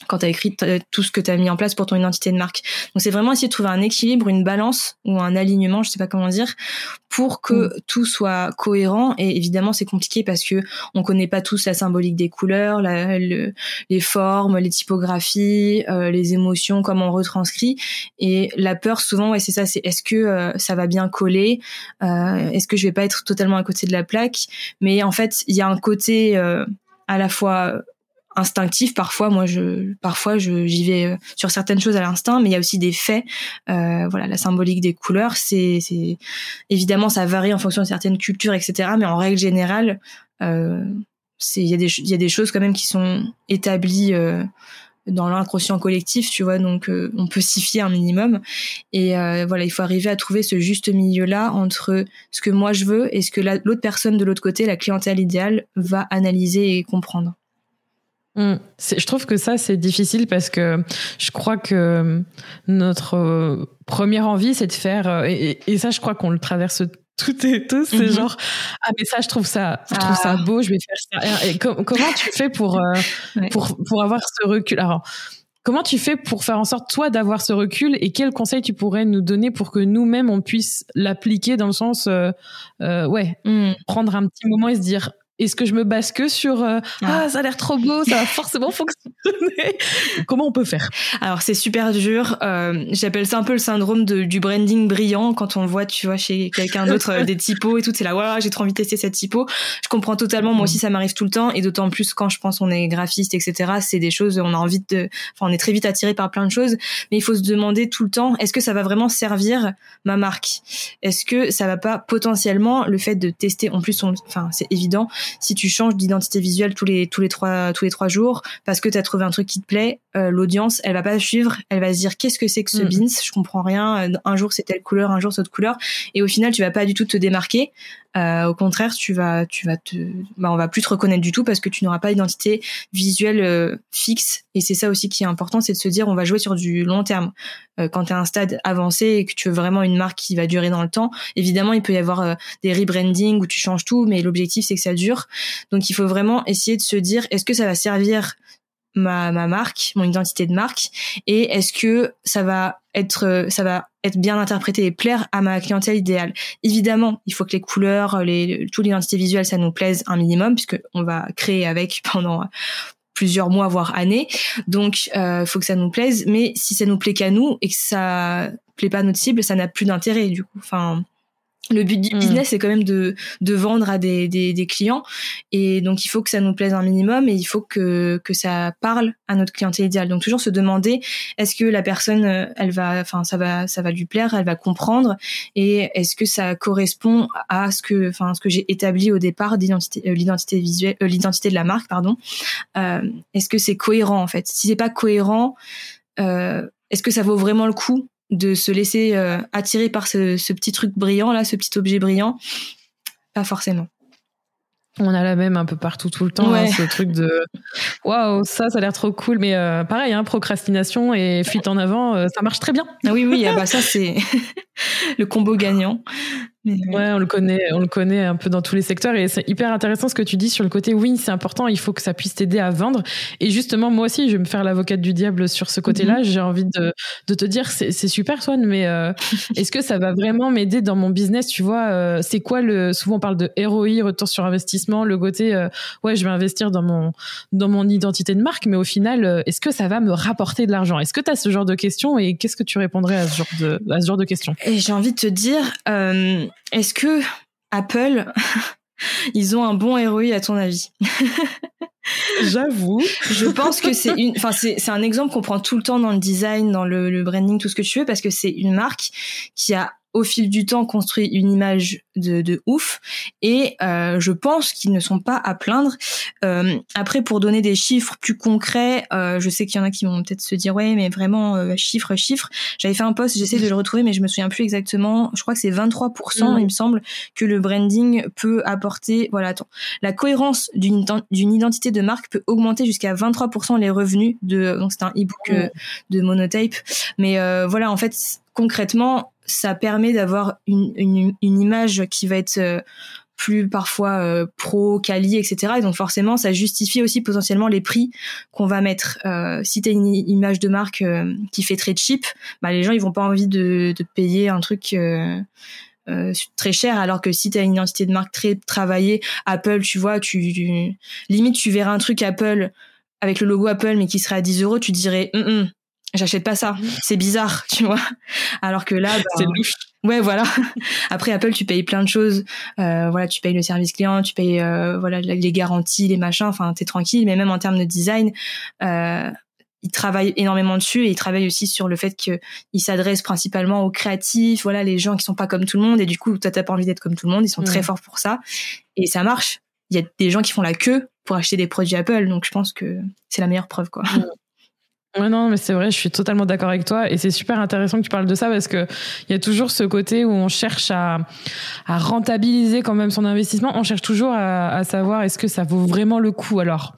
quand tu as écrit tout ce que tu as mis en place pour ton identité de marque. Donc c'est vraiment essayer de trouver un équilibre, une balance ou un alignement, je sais pas comment dire, pour que mm. tout soit cohérent et évidemment c'est compliqué parce que on connaît pas tous la symbolique des couleurs, la, les formes, les typographies, euh, les émotions comment on retranscrit et la peur souvent ouais c'est ça c'est est-ce que euh, ça va bien coller est-ce que je vais pas être totalement à côté de la plaque? Mais en fait il y a un côté à la fois instinctif parfois moi je parfois j'y vais euh, sur certaines choses à l'instinct mais il y a aussi des faits euh, voilà la symbolique des couleurs c'est c'est évidemment ça varie en fonction de certaines cultures etc mais en règle générale euh, c'est il y a des il y a des choses quand même qui sont établies euh, dans l'inconscient collectif, tu vois, donc euh, on peut s'y fier un minimum. Et euh, voilà, il faut arriver à trouver ce juste milieu-là entre ce que moi je veux et ce que l'autre personne de l'autre côté, la clientèle idéale, va analyser et comprendre. Mmh. Je trouve que ça, c'est difficile parce que je crois que notre euh, première envie, c'est de faire, et, et, ça, je crois qu'on le traverse tout et tous, c'est mhm. genre ah mais ça je trouve ça je trouve ça ah. beau, je vais faire ça. Et, comment tu fais pour euh, pour pour avoir ce recul? Alors comment tu fais pour faire en sorte toi d'avoir ce recul et quels conseils tu pourrais nous donner pour que nous-mêmes on puisse l'appliquer dans le sens euh, euh ouais mm. prendre un petit moment et se dire est-ce que je me base que sur euh, ah. ah. ça a l'air trop beau, ça va forcément fonctionner Comment on peut faire? Alors c'est super dur. Euh, J'appelle ça un peu le syndrome de, du branding brillant quand on voit, tu vois, chez quelqu'un d'autre euh, des typos et tout. C'est là, ouais, j'ai trop envie de tester cette typo. Je comprends totalement. Moi aussi, ça m'arrive tout le temps et d'autant plus quand je pense on est graphiste, etc. C'est des choses, on a envie de, enfin, on est très vite attiré par plein de choses, mais il faut se demander tout le temps, est-ce que ça va vraiment servir ma marque? Est-ce que ça va pas potentiellement le fait de tester En plus, enfin, c'est évident si tu changes d'identité visuelle tous les tous les trois tous les trois jours parce que tu as trouvé un truc qui te plaît, euh, l'audience, elle va pas suivre, elle va se dire qu'est-ce que c'est que ce mm. beans, je comprends rien, un jour c'est telle couleur, un jour c'est autre couleur et au final tu vas pas du tout te démarquer. Euh, au contraire, tu vas tu vas te bah on va plus te reconnaître du tout parce que tu n'auras pas d'identité visuelle euh, fixe et c'est ça aussi qui est important, c'est de se dire on va jouer sur du long terme. Euh, quand tu à un stade avancé et que tu veux vraiment une marque qui va durer dans le temps, évidemment, il peut y avoir euh, des rebranding où tu changes tout, mais l'objectif c'est que ça dure. Donc il faut vraiment essayer de se dire est-ce que ça va servir ma, ma marque, mon identité de marque, et est-ce que ça va être euh, ça va bien interprété et plaire à ma clientèle idéale. Évidemment, il faut que les couleurs, les, toute l'identité visuelle, ça nous plaise un minimum puisque on va créer avec pendant plusieurs mois voire années. Donc euh, faut que ça nous plaise, mais si ça nous plaît qu'à nous et que ça plaît pas à notre cible, ça n'a plus d'intérêt du coup. Enfin le but du hmm. business c'est quand même de, de vendre à des, des, des, clients. Et donc il faut que ça nous plaise un minimum et il faut que, que ça parle à notre clientèle idéale. Donc toujours se demander est-ce que la personne euh, elle va enfin ça va ça va lui plaire elle va comprendre et est-ce que ça correspond à ce que enfin ce que j'ai établi au départ d'identité euh, l'identité visuelle euh, l'identité de la marque pardon. Euh, est-ce que c'est cohérent en fait? Si c'est pas cohérent est-ce que ça vaut vraiment le coup de se laisser euh, attirer par ce, ce, petit truc brillant là, ce petit objet brillant? Pas forcément. On a la même un peu partout tout le temps, hein, ce truc de waouh, ça, ça a l'air trop cool, mais euh, pareil, hein, procrastination et fuite en avant, euh, ça marche très bien. Ah oui, oui, ah bah ça c'est le combo gagnant. Ouais, on le connaît, on le connaît un peu dans tous les secteurs et c'est hyper intéressant ce que tu dis sur le côté oui, c'est important, il faut que ça puisse t'aider à vendre. Et justement, moi aussi, je vais me faire l'avocate du diable sur ce côté-là. Mhm. J'ai envie de, de, te dire, c'est super, Swan, mais euh, est-ce que ça va vraiment m'aider dans mon business Tu vois, euh, c'est quoi le Souvent, on parle de ROI, retour sur investissement, le côté euh, ouais, je vais investir dans mon dans mon identité de marque, mais au final, est-ce que ça va me rapporter de l'argent? Est-ce que tu as ce genre de questions et qu'est-ce que tu répondrais à ce genre de à ce genre de questions? Et j'ai envie de te dire est-ce que Apple, ils ont un bon ROI à ton avis? J'avoue. Je pense que c'est une, enfin c'est un exemple qu'on prend tout le temps dans le design, dans le, le branding, tout ce que tu veux, parce que c'est une marque qui a au fil du temps construit une image de, de ouf et euh, je pense qu'ils ne sont pas à plaindre. Euh, après, pour donner des chiffres plus concrets, euh, je sais qu'il y en a qui vont peut-être se dire ouais, mais vraiment euh, chiffres, chiffres. J'avais fait un post, j'essaie de le retrouver, mais je me souviens plus exactement. Je crois que c'est 23%, mmh. il me semble, que le branding peut apporter. Voilà, attends, la cohérence d'une d'une identité de marque peut augmenter jusqu'à 23% les revenus de. Donc c'est un ebook mmh. de Monotape, mais voilà, en fait concrètement ça permet d'avoir une, image qui va être euh, plus parfois euh, pro, quali, etc. Et donc forcément, ça justifie aussi potentiellement les prix qu'on va mettre. Euh, si tu une image de marque euh, qui fait très cheap, bah, les gens ils vont pas envie de, payer un truc très cher, alors que si tu une identité de marque très travaillée, Apple, tu vois, tu, limite tu verras un truc Apple avec le logo Apple mais qui serait à 10 euros, tu dirais hum, j'achète pas ça. C'est bizarre, tu vois. Alors que là, c'est ben. Ouais, voilà. Après Apple, tu payes plein de choses. Euh, voilà, tu payes le service client, tu payes euh, voilà les garanties, les machins. Enfin, t'es tranquille. Mais même en termes de design, euh, ils travaillent énormément dessus et ils travaillent aussi sur le fait qu'ils s'adressent principalement aux créatifs, voilà, les gens qui sont pas comme tout le monde. Et du coup, toi, t'as pas envie d'être comme tout le monde. Ils sont très forts pour ça et ça marche. Il y a des gens qui font la queue pour acheter des produits Apple, donc je pense que c'est la meilleure preuve, quoi. Ouais, non, mais c'est vrai, je suis totalement d'accord avec toi. Et c'est super intéressant que tu parles de ça parce que il y a toujours ce côté où on cherche à, à rentabiliser quand même son investissement. On cherche toujours à, à savoir est-ce que ça vaut vraiment le coup. Alors,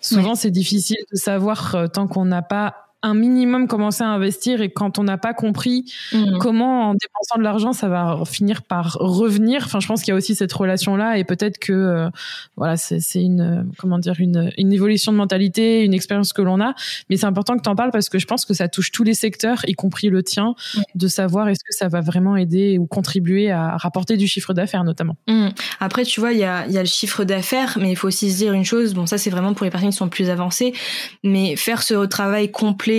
souvent, c'est difficile de savoir euh, tant qu'on n'a pas un minimum commencer à investir et quand on n'a pas compris mmh. comment en dépensant de l'argent ça va finir par revenir. Enfin je pense qu'il y a aussi cette relation là et peut-être que euh, voilà c'est une comment dire une, une évolution de mentalité une expérience que l'on a. Mais c'est important que tu en parles parce que je pense que ça touche tous les secteurs y compris le tien de savoir est-ce que ça va vraiment aider ou contribuer à rapporter du chiffre d'affaires notamment. Mmh. après tu vois il y a, y a le chiffre d'affaires mais il faut aussi se dire une chose. Bon ça c'est vraiment pour les personnes qui sont plus avancées. Mais faire ce travail complet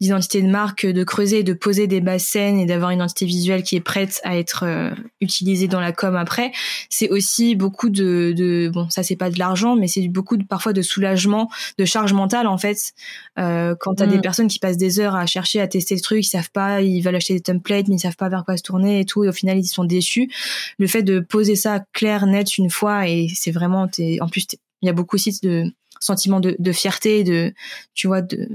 d'identité de marque, de creuser, de poser des bases scènes et d'avoir une identité visuelle qui est prête à être euh, utilisée dans la com après, c'est aussi beaucoup de, de bon ça c'est pas de l'argent mais c'est beaucoup de, parfois de soulagement, de charge mentale en fait. Euh, quand t'as des mm. personnes qui passent des heures à chercher à tester le truc, ils savent pas, ils veulent acheter des templates mais ils savent pas vers quoi se tourner et tout et au final ils sont déçus. Le fait de poser ça clair, net une fois et c'est vraiment en plus il y a beaucoup aussi de sentiment de, de fierté, de tu vois de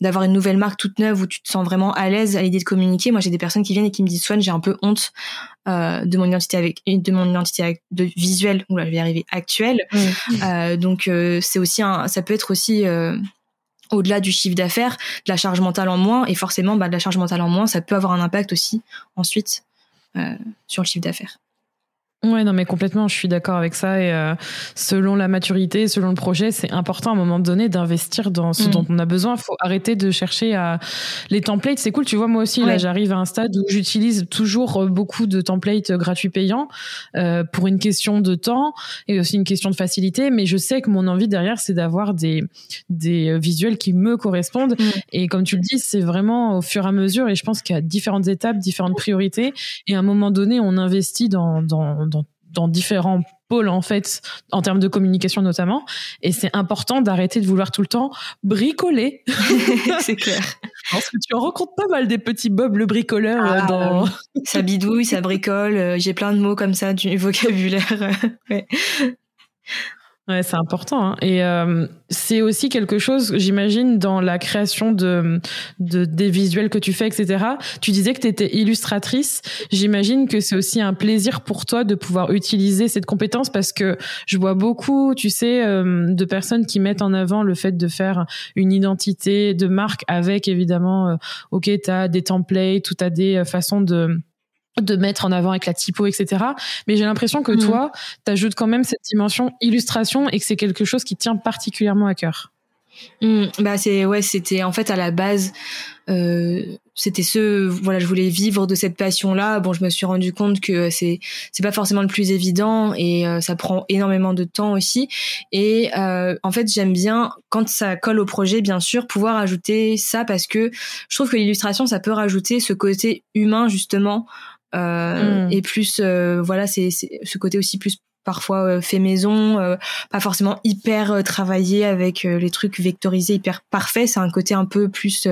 d'avoir une nouvelle marque toute neuve où tu te sens vraiment à l'aise à l'idée de communiquer. Moi, j'ai des personnes qui viennent et qui me disent Swan, j'ai un peu honte euh, de mon identité avec de mon identité de visuel. Oula, je vais y arriver actuelle. Mmh. Euh, donc euh, c'est aussi un, ça peut être aussi au-delà du chiffre d'affaires, de la charge mentale en moins et forcément, bah, de la charge mentale en moins, ça peut avoir un impact aussi ensuite sur le chiffre d'affaires. Ouais, non, mais complètement, je suis d'accord avec ça. Et euh, selon la maturité, selon le projet, c'est important à un moment donné d'investir dans ce mm. dont on a besoin. Il faut arrêter de chercher à les templates. C'est cool, tu vois. Moi aussi, là, j'arrive à un stade où j'utilise toujours euh, beaucoup de templates gratuits payants euh, pour une question de temps et aussi une question de facilité. Mais je sais que mon envie derrière, c'est d'avoir des des visuels qui me correspondent. Mm. Et comme tu le dis, c'est vraiment au fur et à mesure. Et je pense qu'il y a différentes étapes, différentes priorités. Et à un moment donné, on investit dans dans dans, différents pôles en fait en termes de communication notamment. Et c'est important d'arrêter de vouloir tout le temps bricoler. C'est clair. Parce que tu en rencontres pas mal des petits Bob le bricoleur euh, ah, dans ça bidouille ça bricole euh, j'ai plein de mots comme ça du vocabulaire. Ouais. Ouais, c'est important. Hein. Et euh, c'est aussi quelque chose, j'imagine, dans la création de, de, des visuels que tu fais, etc. Tu disais que tu étais illustratrice. J'imagine que c'est aussi un plaisir pour toi de pouvoir utiliser cette compétence parce que je vois beaucoup, tu sais, euh, de personnes qui mettent en avant le fait de faire une identité de marque avec évidemment, euh, ok, tu as des templates tu as des façons de de mettre en avant avec la typo, etc. Mais j'ai l'impression que mm. toi, tu ajoutes quand même cette dimension illustration et que c'est quelque chose qui tient particulièrement à cœur. Mm. bah c'est ouais, c'était en fait à la base, euh, c'était ce voilà, je voulais vivre de cette passion là. Bon, je me suis rendu compte que c'est c'est pas forcément le plus évident et euh, ça prend énormément de temps aussi. Et euh, en fait, j'aime bien quand ça colle au projet, bien sûr, pouvoir ajouter ça parce que je trouve que l'illustration ça peut rajouter ce côté humain justement mm. et plus voilà c'est ce côté aussi plus parfois fait maison, pas forcément hyper travaillé avec les trucs vectorisés hyper parfaits. C'est un côté un peu plus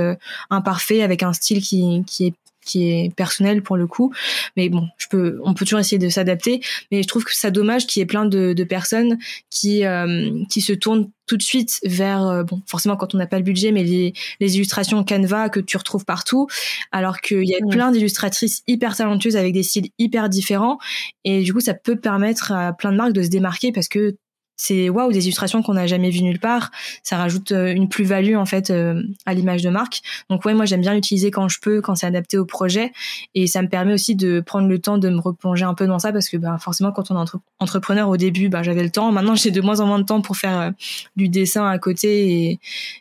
imparfait avec un style qui, qui est qui est personnel pour le coup. Mais bon, je peux, on peut toujours essayer de s'adapter. Mais je trouve que c'est dommage qu'il y ait plein de, de personnes qui euh, qui se tournent tout de suite vers euh, bon forcément quand on n'a pas le budget mais les, les illustrations Canva que tu retrouves partout alors qu'il y a plein d'illustratrices hyper talentueuses avec des styles hyper différents et du coup ça peut permettre à plein de marques de se démarquer parce que c'est waouh des illustrations qu'on n'a jamais vues nulle part. Ça rajoute euh, une plus-value en fait euh, à l'image de marque. Donc ouais moi j'aime bien l'utiliser quand je peux quand c'est adapté au projet. Et ça me permet aussi de prendre le temps de me replonger un peu dans ça parce que bah, forcément quand on est entrepreneur au début bah, j'avais le temps. Maintenant j'ai de moins en moins de temps pour faire euh, du dessin à côté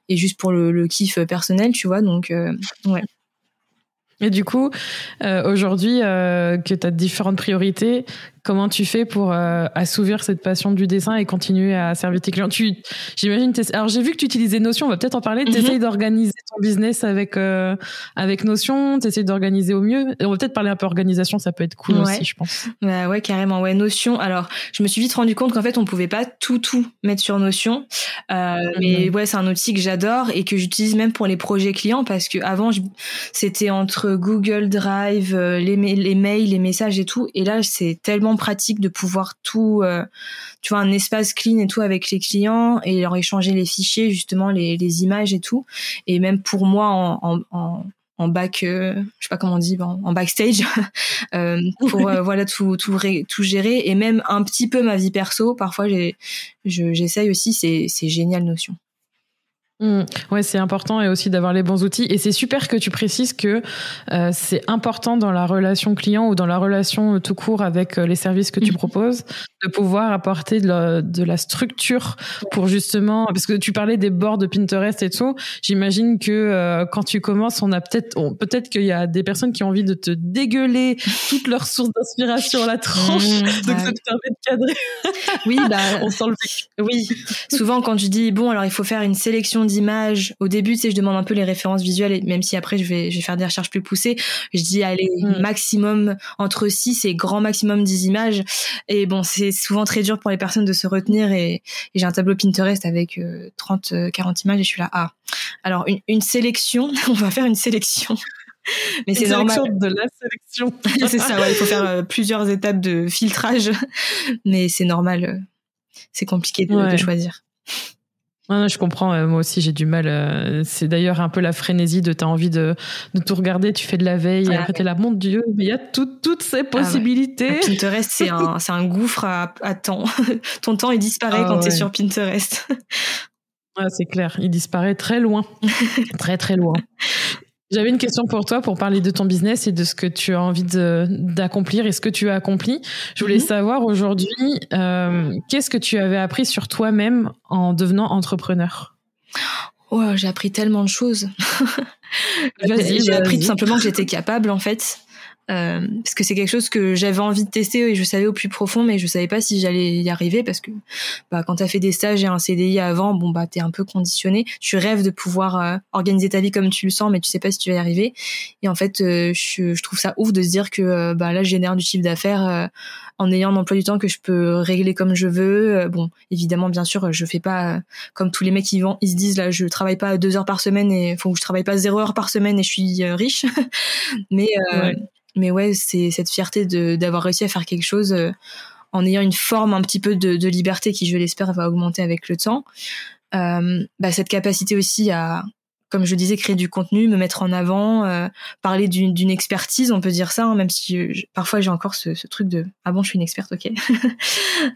et, juste pour le, le kiff personnel tu vois. Donc ouais. Et du coup, aujourd'hui, que tu as différentes priorités, Comment tu fais pour euh, assouvir cette passion du dessin et continuer à servir tes clients? Tu, j'imagine. Alors j'ai vu que tu utilisais Notion. On va peut-être en parler. Tu essayes d'organiser ton business avec euh, avec Notion. Tu essayes d'organiser au mieux. on va peut-être parler un peu organisation. Ça peut être cool aussi, je pense. Bah ouais, carrément. Ouais, Notion. Alors je me suis vite rendu compte qu'en fait on pouvait pas tout tout mettre sur Notion. Euh, Mais mhm. ouais, c'est un outil que j'adore et que j'utilise même pour les projets clients parce que avant c'était entre Google Drive, les, les mails, les messages et tout. Et là c'est tellement pratique de pouvoir tout, euh, tu vois, un espace clean et tout avec les clients et leur échanger les fichiers, justement les, les images et tout. Et même pour moi en, en, en back, euh, je sais pas comment on dit, en, backstage, euh, pour voilà tout tout tout gérer et même un petit peu ma vie perso. Parfois j'essaye aussi, c'est c'est génial Notion. Mmh. Ouais, c'est important et aussi d'avoir les bons outils. Et c'est super que tu précises que euh, c'est important dans la relation client ou dans la relation tout court avec euh, les services que tu mmh. proposes de pouvoir apporter de la, de la, structure pour justement parce que tu parlais des bords de Pinterest et tout. J'imagine que euh, quand tu commences, on a peut-être peut-être qu'il y a des personnes qui ont envie de te dégueuler toutes leurs sources d'inspiration à la tranche, mmh, donc ça te permet de cadrer. Oui, bah on sent le Oui, souvent quand tu dis bon alors il faut faire une sélection d'images. Au début, tu sais, je demande un peu les références visuelles, et même si après je vais, je vais faire des recherches plus poussées. Je dis allez, mm. maximum entre 6 et grand maximum 10 images. Et bon, c'est souvent très dur pour les personnes de se retenir. Et, j'ai un tableau Pinterest avec 30, euh, 40 euh, images et je suis là, ah. Alors, une, sélection, on va faire une sélection. Mais c'est normal. de la sélection. c'est ça, ouais, il faut faire euh, plusieurs étapes de filtrage. Mais c'est normal. c'est compliqué de choisir je comprends. Euh, moi aussi, j'ai du mal. Euh, c'est d'ailleurs un peu la frénésie de t'as envie de, de tout regarder. Tu fais de la veille et après t'es là, mon Dieu, mais il y a toutes ces ah possibilités. Pinterest, c'est un, c'est un gouffre à, à temps. Ton temps, il disparaît ah quand tu t'es sur Pinterest. c'est clair. Il disparaît très loin. très, très loin. J'avais une question pour toi pour parler de ton business et de ce que tu as envie d'accomplir et ce que tu as accompli. Je voulais mhm. savoir aujourd'hui, euh, qu'est-ce que tu avais appris sur toi-même en devenant entrepreneur? Oh, J'ai appris tellement de choses. J'ai appris tout simplement que j'étais capable en fait euh, parce que c'est quelque chose que j'avais envie de tester et je savais au plus profond mais je savais pas si j'allais y arriver parce que bah quand t'as fait des stages et un CDI avant bon bah t'es un peu conditionné. Tu rêves de pouvoir euh, organiser ta vie comme tu le sens mais tu sais pas si tu vas y arriver. Et en fait euh, je, je, trouve ça ouf de se dire que bah là je génère du chiffre d'affaires en ayant un emploi du temps que je peux régler comme je veux. Bon évidemment bien sûr je fais pas comme tous les mecs qui vont ils se disent là je travaille pas deux heures par semaine et faut que je travaille pas zéro heure par semaine et je suis riche. Mais mais ouais, c'est cette fierté de d'avoir réussi à faire quelque chose euh, en ayant une forme un petit peu de, de liberté qui, je l'espère, va augmenter avec le temps. Euh, bah, cette capacité aussi à, comme je disais, créer du contenu, me mettre en avant, euh, parler d'une expertise, on peut dire ça, hein, même si parfois j'ai encore ce, ce, truc de ah bon, je suis une experte, ok?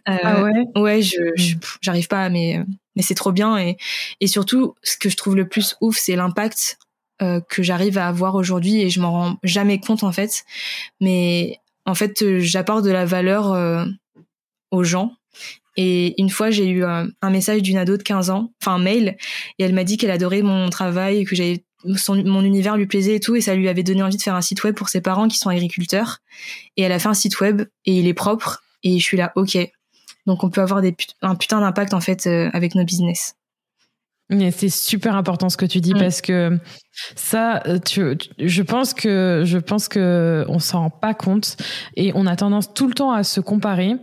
euh, ah ouais? Ouais, je hmm. j'arrive pas, mais mais c'est trop bien et et surtout ce que je trouve le plus ouf, c'est l'impact euh, que j'arrive à avoir aujourd'hui et je m'en rends jamais compte en fait. Mais en fait, euh, j'apporte de la valeur euh, aux gens. Et une fois, j'ai eu un, message d'une ado de 15 ans, enfin un mail, et elle m'a dit qu'elle adorait mon travail, que j'avais mon univers lui plaisait et tout, et ça lui avait donné envie de faire un site web pour ses parents qui sont agriculteurs. Et elle a fait un site web et il est propre. Et je suis là, ok. Donc on peut avoir des, un putain d'impact en fait avec nos business. C'est super important ce que tu dis mm. parce que ça, euh, tu, je pense que je pense que on s'en rend pas compte et on a tendance tout le temps à se comparer.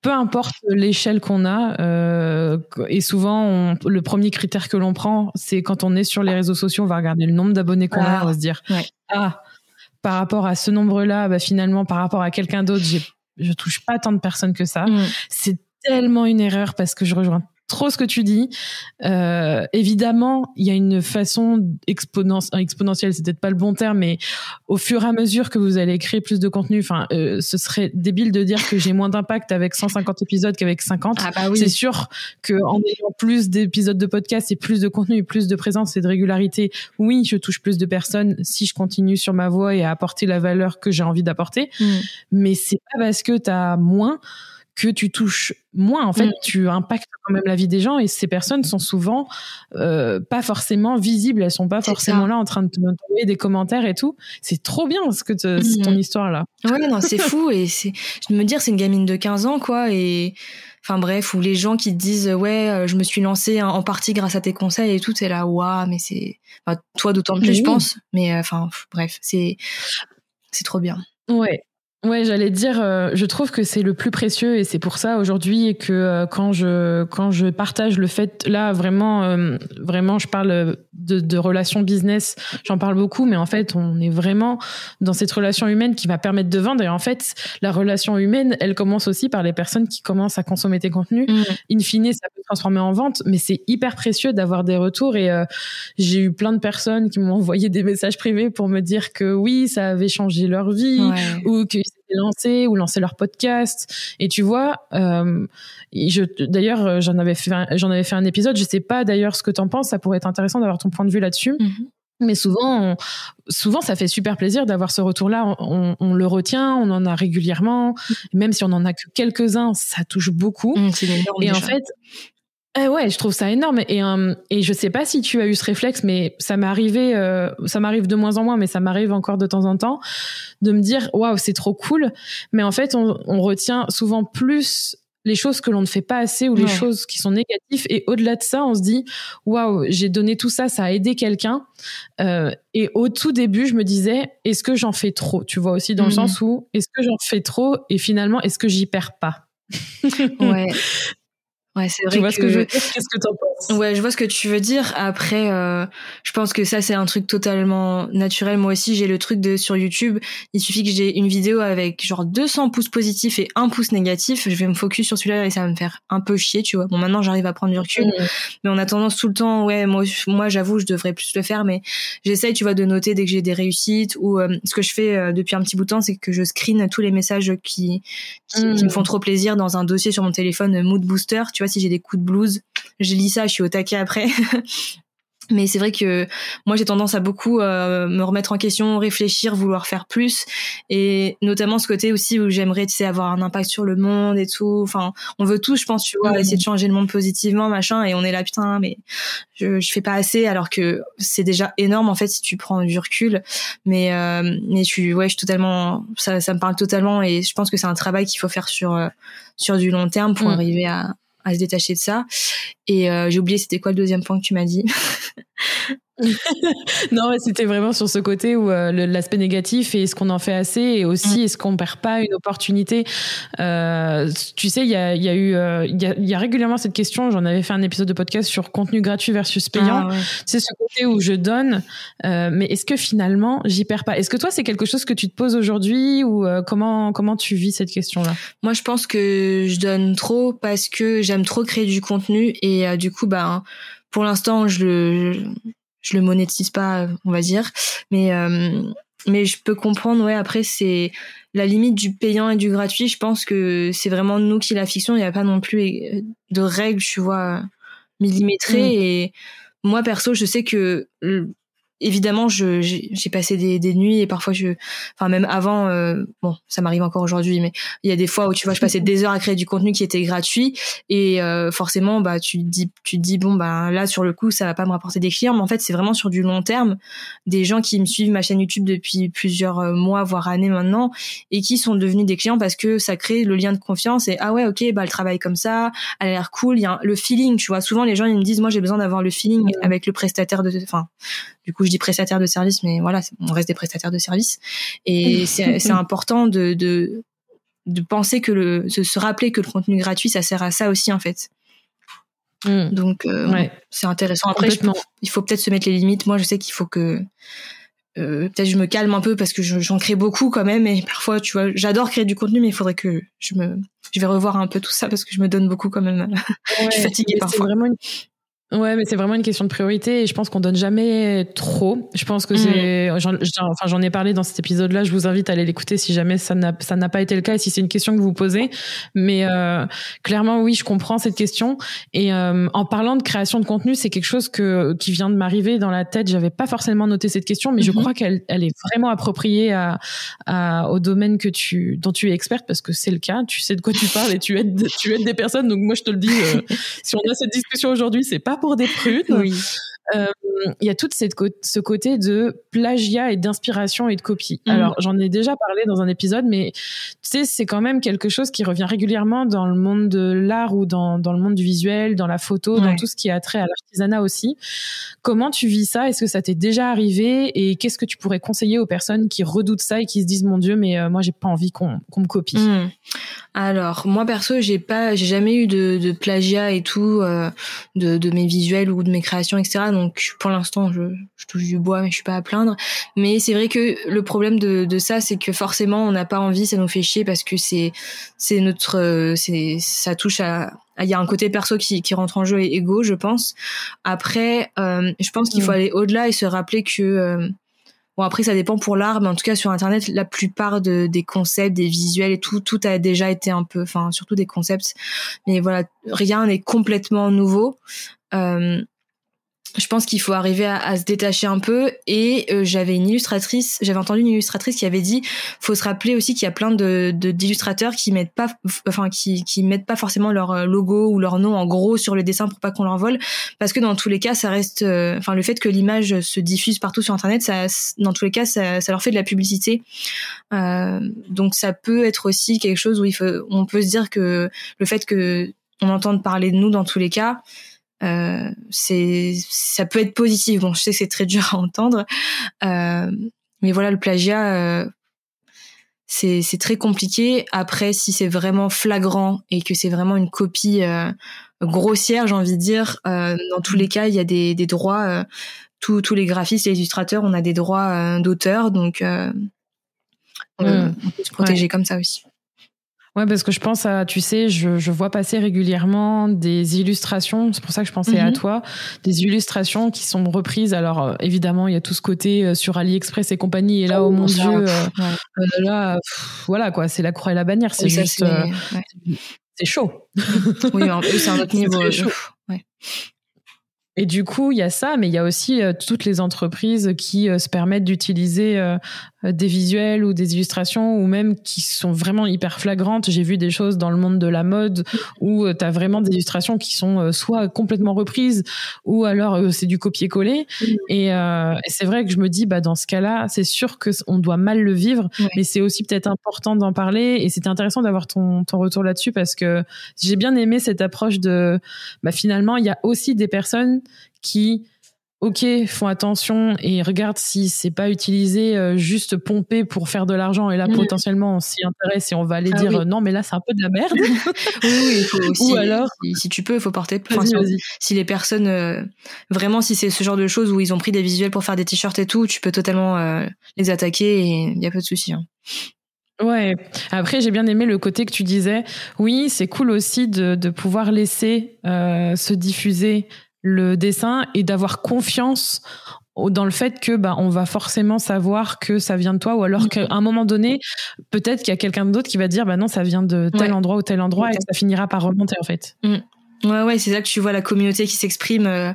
Peu importe l'échelle qu'on a euh, et souvent le premier critère que l'on prend, c'est quand on est sur les réseaux sociaux, on va regarder le nombre d'abonnés qu'on a, on va se dire ah par rapport à ce nombre-là, bah, finalement par rapport à quelqu'un d'autre, je touche pas tant de personnes que ça. Mm. C'est tellement une erreur parce que je rejoins trop ce que tu dis. Euh, évidemment, il y a une façon exponentielle, c'est peut-être pas le bon terme, mais au fur et à mesure que vous allez créer plus de contenu, enfin, euh, ce serait débile de dire que j'ai moins d'impact avec 150 épisodes qu'avec 50. Ah bah oui. C'est sûr que en ayant plus d'épisodes de podcast et plus de contenu et plus de présence et de régularité, oui, je touche plus de personnes si je continue sur ma voie et à apporter la valeur que j'ai envie d'apporter. Mm. Mais c'est pas parce que tu as moins que tu touches moins. En fait, mm. tu impactes quand même la vie des gens et ces personnes sont souvent euh, pas forcément visibles. Elles sont pas forcément là en train de te donner des commentaires et tout. C'est trop bien ce que ton mm. histoire là. Ouais, non, c'est fou et c'est. Je me dire, c'est une gamine de 15 ans quoi et. Enfin bref, ou les gens qui te disent ouais, euh, je me suis lancée en partie grâce à tes conseils et tout, c'est là waouh, mais c'est toi d'autant plus je pense, mais euh, enfin bref, c'est c'est trop bien. Ouais. Ouais, j'allais dire, euh, je trouve que c'est le plus précieux et c'est pour ça aujourd'hui que euh, quand je quand je partage le fait, là vraiment euh, vraiment, je parle de, de relations business, j'en parle beaucoup, mais en fait on est vraiment dans cette relation humaine qui va permettre de vendre et en fait la relation humaine, elle commence aussi par les personnes qui commencent à consommer tes contenus. Mmh. In fine, ça peut se transformer en vente, mais c'est hyper précieux d'avoir des retours et j'ai eu plein de personnes qui m'ont envoyé des messages privés pour me dire que oui, ça avait changé leur vie ou que lancé ou lancer leur podcast. Et tu vois, euh, je, d'ailleurs, j'en avais fait, j'en avais fait un épisode. Je sais pas d'ailleurs ce que t'en penses. Ça pourrait être intéressant d'avoir ton point de vue là-dessus. Mm-hmm. Mais souvent, souvent, ça fait super plaisir d'avoir ce retour-là. On, le retient, on en a régulièrement. Même si on en a que quelques-uns, ça touche beaucoup. Mm, et en fait, eh ouais, je trouve ça énorme. Et euh, et je sais pas si tu as eu ce réflexe, mais ça m'est arrivé, euh, ça m'arrive de moins en moins, mais ça m'arrive encore de temps en temps de me dire waouh c'est trop cool, mais en fait on, on retient souvent plus les choses que l'on ne fait pas assez ou les choses qui sont négatives. Et au-delà de ça on se dit waouh j'ai donné tout ça, ça a aidé quelqu'un. Euh, et au tout début je me disais est-ce que j'en fais trop, tu vois aussi dans le mmh. sens où est-ce que j'en fais trop? Et finalement est-ce que j'y perds pas? Ouais. Ouais, c'est vrai. Tu vois ce que je veux dire? Qu'est-ce que t'en penses? Ouais, je vois ce que tu veux dire. Après, euh, je pense que ça c'est un truc totalement naturel. Moi aussi, j'ai le truc de sur YouTube. Il suffit que j'ai une vidéo avec genre 200 pouces positifs et un pouce négatif. Je vais me focus sur celui-là et ça va me faire un peu chier, tu vois. Bon, maintenant j'arrive à prendre du recul, mmh. mais on a tendance tout le temps. Ouais, moi, moi, j'avoue, je devrais plus le faire, mais j'essaye, tu vois, de noter dès que j'ai des réussites ou euh, ce que je fais euh, depuis un petit bout de temps, c'est que je screen tous les messages qui qui, me mmh. font trop plaisir dans un dossier sur mon téléphone Mood Booster. Tu si j'ai des coups de blues, je lis ça, je suis au taquet après. Mais c'est vrai que moi j'ai tendance à beaucoup euh, me remettre en question, réfléchir, vouloir faire plus, et notamment ce côté aussi où j'aimerais tu sais avoir un impact sur le monde et tout. Enfin, on veut tout, je pense, tu vois, essayer de changer le monde positivement, machin, et on est là putain, mais je, je fais pas assez, alors que c'est déjà énorme en fait si tu prends du recul. Mais euh, mais je suis ouais, je suis totalement ça, ça me parle totalement, et je pense que c'est un travail qu'il faut faire sur euh, sur du long terme pour arriver à à se détacher de ça. Et euh, j'ai oublié, c'était quoi le deuxième point que tu m'as dit? non, c'était vraiment sur ce côté où euh, l'aspect négatif et est-ce qu'on en fait assez et aussi mm. est-ce qu'on perd pas une opportunité. Euh, tu sais, il y a, y a, eu, euh, il y, y, a, régulièrement cette question. J'en avais fait un épisode de podcast sur contenu gratuit versus payant. Ah, C'est ce côté où je donne, mais est-ce que finalement j'y perds pas? Est-ce que toi c'est quelque chose que tu te poses aujourd'hui ou comment comment tu vis cette question-là? Moi, je pense que je donne trop parce que j'aime trop créer du contenu et du coup, ben pour l'instant, je le je le monétise pas, on va dire, mais euh, mais je peux comprendre. Ouais, après c'est la limite du payant et du gratuit. Je pense que c'est vraiment nous qui la fiction. Il n'y a pas non plus de règles, tu vois, millimétrées. Mm. Et moi perso, je sais que évidemment, je j'ai passé des, des, nuits et parfois je, enfin même avant, euh, bon, ça m'arrive encore aujourd'hui, mais il y a des fois où tu vois, je passais des heures à créer du contenu qui était gratuit et euh, forcément, bah tu te dis, tu te dis bon bah là sur le coup, ça va pas me rapporter des clients, mais en fait c'est vraiment sur du long terme, des gens qui me suivent ma chaîne YouTube depuis plusieurs euh, mois voire années maintenant et qui sont devenus des clients parce que ça crée le lien de confiance et ah ouais ok bah elle travaille comme ça, elle a l'air cool, il y a le feeling, tu vois. Souvent les gens ils me disent moi j'ai besoin d'avoir le feeling avec le prestataire de, enfin du coup, je dis prestataire de service, mais voilà, on reste des prestataires de service. Et c'est important de, de, de penser que le, de se rappeler que le contenu gratuit, ça sert à ça aussi, en fait. Hmm. Donc, euh, c'est intéressant. Après, il faut peut-être se mettre les limites. Moi, je sais qu'il faut que euh, peut-être je me calme un peu parce que j'en crée beaucoup quand même et parfois tu vois j'adore créer du contenu mais il faudrait que je me je vais revoir un peu tout ça parce que je me donne beaucoup quand même je suis fatiguée parfois vraiment Ouais, mais c'est vraiment une question de priorité et je pense qu'on donne jamais trop. Je pense que c'est, mm. enfin, j'en ai parlé dans cet épisode-là. Je vous invite à aller l'écouter si jamais ça n'a, ça n'a pas été le cas et si c'est une question que vous posez. Mais euh, clairement, oui, je comprends cette question. Et euh, en parlant de création de contenu, c'est quelque chose que qui vient de m'arriver dans la tête. J'avais pas forcément noté cette question, mais je mm-hmm. crois qu'elle, elle est vraiment appropriée à, à, au domaine que tu, dont tu es experte parce que c'est le cas. Tu sais de quoi tu parles et tu aides, tu aides des personnes. Donc moi, je te le dis, euh, si on a cette discussion aujourd'hui, c'est pas pour des prudes. Oui. Euh, il y a tout cette ce côté de plagiat et d'inspiration et de copie. Mhm. Alors, j'en ai déjà parlé dans un épisode, mais tu sais, c'est quand même quelque chose qui revient régulièrement dans le monde de l'art ou dans, dans le monde du visuel, dans la photo, dans tout ce qui a trait à l'artisanat aussi. Comment tu vis ça? Est-ce que ça t'est déjà arrivé? Et qu'est-ce que tu pourrais conseiller aux personnes qui redoutent ça et qui se disent, mon Dieu, mais euh, moi, j'ai pas envie qu'on me copie? Mhm. Alors, moi, perso, j'ai pas, j'ai jamais eu de, de plagiat et tout, euh, de, de mes visuels ou de mes créations, etc. Donc, pour l'instant, je, je, touche du bois, mais je suis pas à plaindre. Mais c'est vrai que le problème de, de ça, c'est que forcément, on n'a pas envie, ça nous fait chier parce que c'est, c'est notre, c'est, ça touche à, il y a un côté perso qui, qui rentre en jeu et égo, je pense. Après, euh, je pense qu'il faut mm. aller au-delà et se rappeler que euh, Bon après ça dépend pour l'art, mais en tout cas sur internet la plupart de, des concepts, des visuels et tout, tout a déjà été un peu, enfin surtout des concepts, mais voilà rien n'est complètement nouveau. Euh, je pense qu'il faut arriver à, à, se détacher un peu. Et euh, j'avais une illustratrice j'avais entendu une illustratrice qui avait dit faut se rappeler aussi qu'il y a plein de d'illustrateurs qui mettent pas enfin qui qui mettent pas forcément leur euh, logo ou leur nom en gros sur le dessin pour pas qu'on leur vole parce que dans tous les cas ça reste euh, enfin le fait que l'image se diffuse partout sur internet ça dans tous les cas ça, ça leur fait de la publicité. Euh, donc ça peut être aussi quelque chose où il faut on peut se dire que le fait que on entende parler de nous dans tous les cas euh, c'est ça peut être positif. Bon, je sais que c'est très dur à entendre, euh, mais voilà, le plagiat, euh, c'est c'est très compliqué. Après, si c'est vraiment flagrant et que c'est vraiment une copie euh, grossière, j'ai envie de dire, euh, dans tous les cas, il y a des, des droits. tous tous les graphistes, les illustrateurs, on a des droits d'auteur, donc on, mmh. peut se protéger comme ça aussi. Ouais, parce que je pense à, tu sais, je, je vois passer régulièrement des illustrations, c'est pour ça que je pensais à mhm. toi, des illustrations qui sont reprises. Alors euh, évidemment, il y a tout ce côté euh, sur AliExpress et compagnie, et là, oh, mon Dieu, euh, là, voilà quoi, c'est la croix et la bannière, c'est juste, c'est chaud. oui, c'est un autre niveau. Et du coup, il y a ça, mais il y a aussi toutes les entreprises qui se permettent d'utiliser euh, des visuels ou des illustrations ou même qui sont vraiment hyper flagrantes. J'ai vu des choses dans le monde de la mode où euh, tu as vraiment des illustrations qui sont euh, soit complètement reprises ou alors c'est du copier-coller. Et, c'est vrai que je me dis, bah, dans ce cas-là, c'est sûr que on doit mal le vivre, mais c'est aussi peut-être important d'en parler. Et c'était intéressant d'avoir ton, ton retour là-dessus parce que j'ai bien aimé cette approche de, bah, finalement, il y a aussi des personnes qui ok, font attention et regarde si c'est pas utilisé euh, juste pompé pour faire de l'argent et là mm. potentiellement on s'y intéresse et on va aller ah dire non mais là c'est un peu de la merde. oui, il faut aussi. Ou alors, si, tu peux, il faut porter plainte. si, les personnes euh, vraiment si c'est ce genre de choses où ils ont pris des visuels pour faire des t-shirts et tout, tu peux totalement euh, les attaquer et il y a pas de souci. Hein. Ouais. Après, j'ai bien aimé le côté que tu disais. Oui, c'est cool aussi de, de pouvoir laisser se diffuser le dessin et d'avoir confiance dans le fait que bah on va forcément savoir que ça vient de toi ou alors qu'à un moment donné peut-être qu'il y a quelqu'un d'autre qui va dire bah non ça vient de tel endroit ou tel endroit et ça finira par remonter en fait. Mm. ouais ouais c'est là que tu vois la communauté qui s'exprime euh,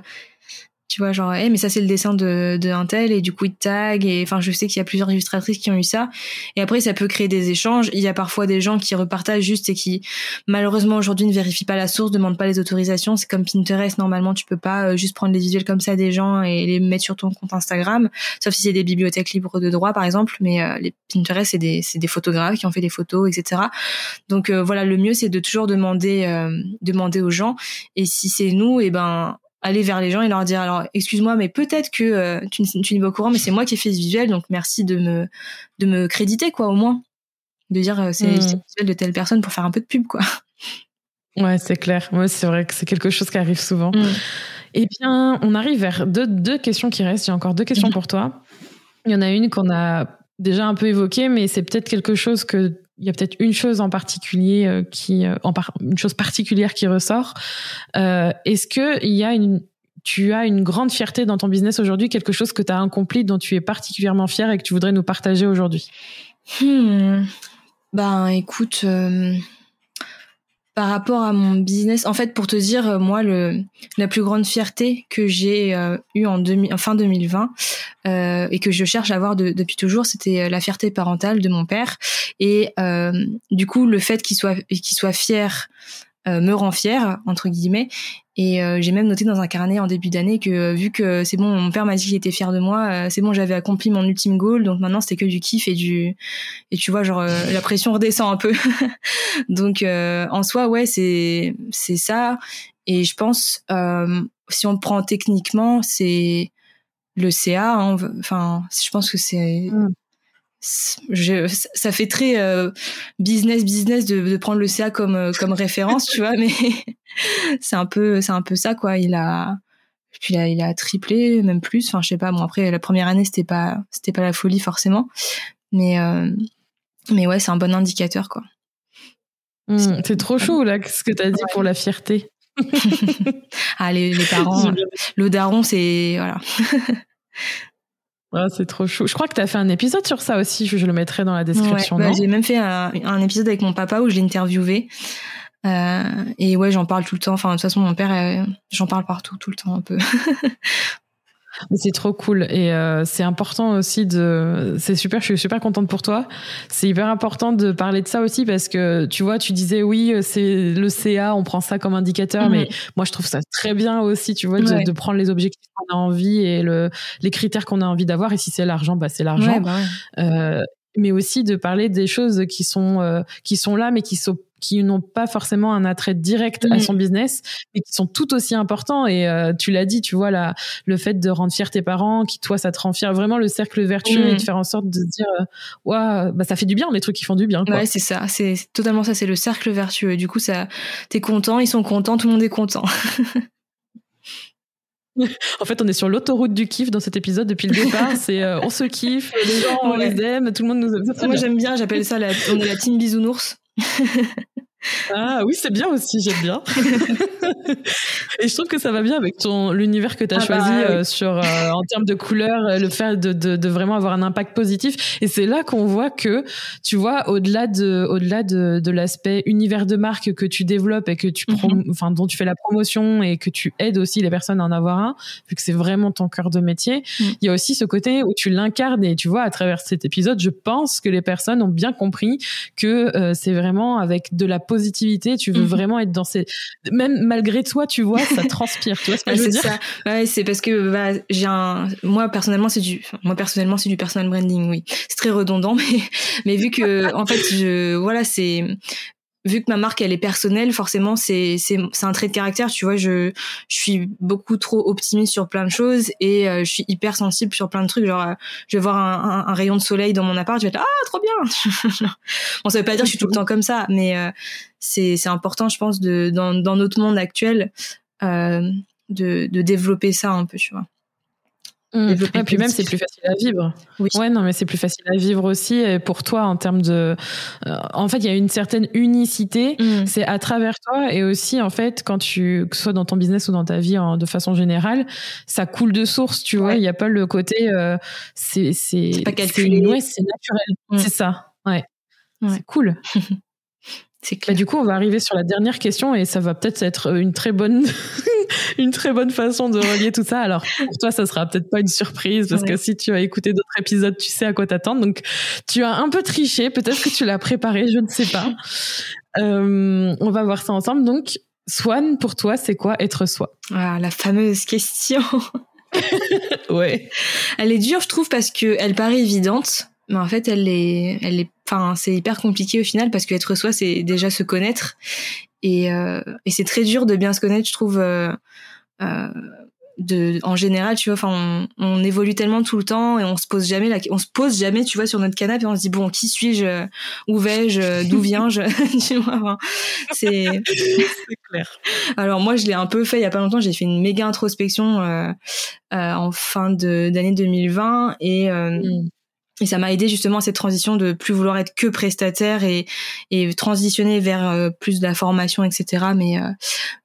tu vois genre hey, mais ça c'est le dessin de, de et du coup il tag et enfin je sais qu'il y a plusieurs illustratrices qui ont eu ça. Et après ça peut créer des échanges. Il y a parfois des gens qui repartagent juste et qui malheureusement aujourd'hui ne vérifient pas la source demandent pas les autorisations. C'est comme Pinterest normalement tu peux pas euh, juste prendre les visuels comme ça des gens et les mettre sur ton compte Instagram. Sauf si c'est des bibliothèques libres de droit par exemple. Mais euh, les Pinterest c'est des c'est des photographes qui ont fait des photos etc donc euh, voilà le mieux c'est de toujours demander demander aux gens. Et si c'est nous et eh ben aller vers les gens et leur dire alors excuse-moi mais peut-être que euh, tu, tu n'es pas au courant mais c'est moi qui ai fait ce visuel donc merci de me de me créditer quoi au moins. De dire euh, c'est hmm. le visuel de telle personne pour faire un peu de pub quoi. Ouais c'est clair. Ouais c'est vrai que c'est quelque chose qui arrive souvent. Et eh bien on arrive vers deux, deux questions qui restent. J'ai encore deux questions hmm. pour toi. Il y en a une qu'on a déjà un peu évoquée mais c'est peut-être quelque chose que il y a peut-être une chose en particulier euh, qui, euh, une chose particulière qui ressort. Euh, Est-ce que il y a une, tu as une grande fierté dans ton business aujourd'hui, quelque chose que tu as accompli dont tu es particulièrement fier et que tu voudrais nous partager aujourd'hui? Hmm. Ben, écoute, euh, par rapport à mon business, en fait, pour te dire, euh, moi, le, la plus grande fierté que j'ai euh, eue en, en, fin 2020 euh, et que je cherche à avoir depuis toujours, c'était euh, la fierté parentale de mon père. Et du coup, le fait qu'il soit qu'il soit fier me rend fier entre guillemets. Et euh, j'ai même noté dans un carnet en début d'année que euh, vu que c'est bon, mon père m'a dit qu'il était fier de moi, euh, c'est bon, j'avais accompli mon ultime goal, donc maintenant c'était que du kiff et du et tu vois genre la pression redescend un peu. donc en soi ouais c'est c'est ça. Et je pense si on prend techniquement c'est le CA, hein, enfin je pense que c'est mm je, ça fait très euh, business business de, de, prendre le CA comme euh, comme référence, tu vois, mais c'est un peu c'est un peu ça quoi. Il a puis il a, il a triplé même plus. Enfin je sais pas. Bon après la première année c'était pas c'était pas la folie forcément, mais euh, mais ouais c'est un bon indicateur quoi. Mmh, c'est trop chaud là ce que t'as dit pour la fierté. ah les, les parents, le daron c'est voilà. Ah, c'est trop chou. Je crois que tu as fait un épisode sur ça aussi, je, le mettrai dans la description. Bah, j'ai même fait un, épisode avec mon papa où je l'ai interviewé. Euh, et ouais, j'en parle tout le temps. Enfin, de toute façon, mon père, euh, j'en parle partout, tout le temps un peu. C'est trop cool et euh, c'est important aussi de. C'est super, je suis super contente pour toi. C'est hyper important de parler de ça aussi parce que tu vois, tu disais oui, c'est le CA, on prend ça comme indicateur, mhm. mais moi je trouve ça très bien aussi, tu vois, de, prendre les objectifs qu'on a envie et le, les critères qu'on a envie d'avoir. Et si c'est l'argent, bah c'est l'argent. Bah euh, mais aussi de parler des choses qui sont euh, qui sont là mais qui sont qui n'ont pas forcément un attrait direct à mm. son business, mais qui sont tout aussi importants. Et euh, tu l'as dit, tu vois, la, le fait de rendre fier tes parents, qui toi, ça te rend fier, vraiment le cercle vertueux et mm. de faire en sorte de dire, euh, bah, ça fait du bien, les trucs qui font du bien. Quoi. Ouais, c'est ça, c'est totalement ça, c'est le cercle vertueux. Et du coup, ça, t'es content, ils sont contents, tout le monde est content. en fait, on est sur l'autoroute du kiff dans cet épisode depuis le départ. C'est euh, on se kiffe, les gens on les aime, tout le monde nous aime. Moi j'aime bien, j'appelle ça la, on est la team bisounours. 呵呵呵 Ah oui, c'est bien aussi, j'aime bien. et je trouve que ça va bien avec ton l'univers que tu as ah choisi bah euh, sur euh, en termes de couleurs, euh, le fait de, de, de, vraiment avoir un impact positif. Et c'est là qu'on voit que tu vois au-delà de au-delà de, de l'aspect univers de marque que tu développes et que tu mhm. enfin dont tu fais la promotion et que tu aides aussi les personnes à en avoir un, vu que c'est vraiment ton cœur de métier. Mm. Il y a aussi ce côté où tu l'incarnes et tu vois à travers cet épisode, je pense que les personnes ont bien compris que c'est vraiment avec de la positivité, tu veux mhm. vraiment être dans ces même malgré toi, tu vois, ça transpire, tu vois ce que je veux dire ça. Ouais, c'est parce que bah, j'ai un moi personnellement, c'est du moi personnellement, c'est du personal branding, oui. C'est très redondant mais mais vu que en fait, je voilà, c'est vu que ma marque elle est personnelle, forcément c'est c'est c'est un trait de caractère. Tu vois, je je suis beaucoup trop optimiste sur plein de choses et euh, je suis hyper sensible sur plein de trucs. Genre, euh, je vais voir un, un, rayon de soleil dans mon appart, je vais être ah trop bien. bon, ça veut pas dire que je suis tout le temps comme ça, mais euh, c'est c'est important, je pense, de dans dans notre monde actuel euh, de de développer ça un peu, tu vois. Mmh. Et puis même c'est plus facile à vivre. Oui. Ouais non mais c'est plus facile à vivre aussi pour toi en termes de euh, en fait il y a une certaine unicité mmh. c'est à travers toi et aussi en fait quand tu que ce soit dans ton business ou dans ta vie de façon générale ça coule de source tu vois il n'y a pas le côté euh, c'est c'est c'est calculé ouais, c'est naturel mmh. c'est ça ouais, ouais. c'est cool clair. Bah, du coup, on va arriver sur la dernière question et ça va peut-être être une très bonne, une très bonne façon de relier tout ça. Alors, pour toi, ça sera peut-être pas une surprise parce que si tu as écouté d'autres épisodes, tu sais à quoi t'attendre. Donc, tu as un peu triché. Peut-être que tu l'as préparé, je ne sais pas. Euh, on va voir ça ensemble. Donc, Swan, pour toi, c'est quoi être soi? Ah, la fameuse question. ouais. Elle est dure, je trouve, parce que elle paraît évidente, mais en fait, elle est, elle est, enfin, c'est hyper compliqué au final parce que être soi, c'est déjà se connaître et, euh, et c'est très dur de bien se connaître, je trouve. Euh, euh, de en général tu vois enfin on, on, évolue tellement tout le temps et on se pose jamais la, on se pose jamais tu vois sur notre canapé et on se dit bon qui suis-je où vais-je d'où viens-je tu vois enfin, c'est clair alors moi je l'ai un peu fait il y a pas longtemps j'ai fait une méga introspection euh, euh, en fin de d'année 2020 et euh, mm. Et ça m'a aidé justement à cette transition de plus vouloir être que prestataire et, et transitionner vers euh, plus de la formation, etc. Mais, euh,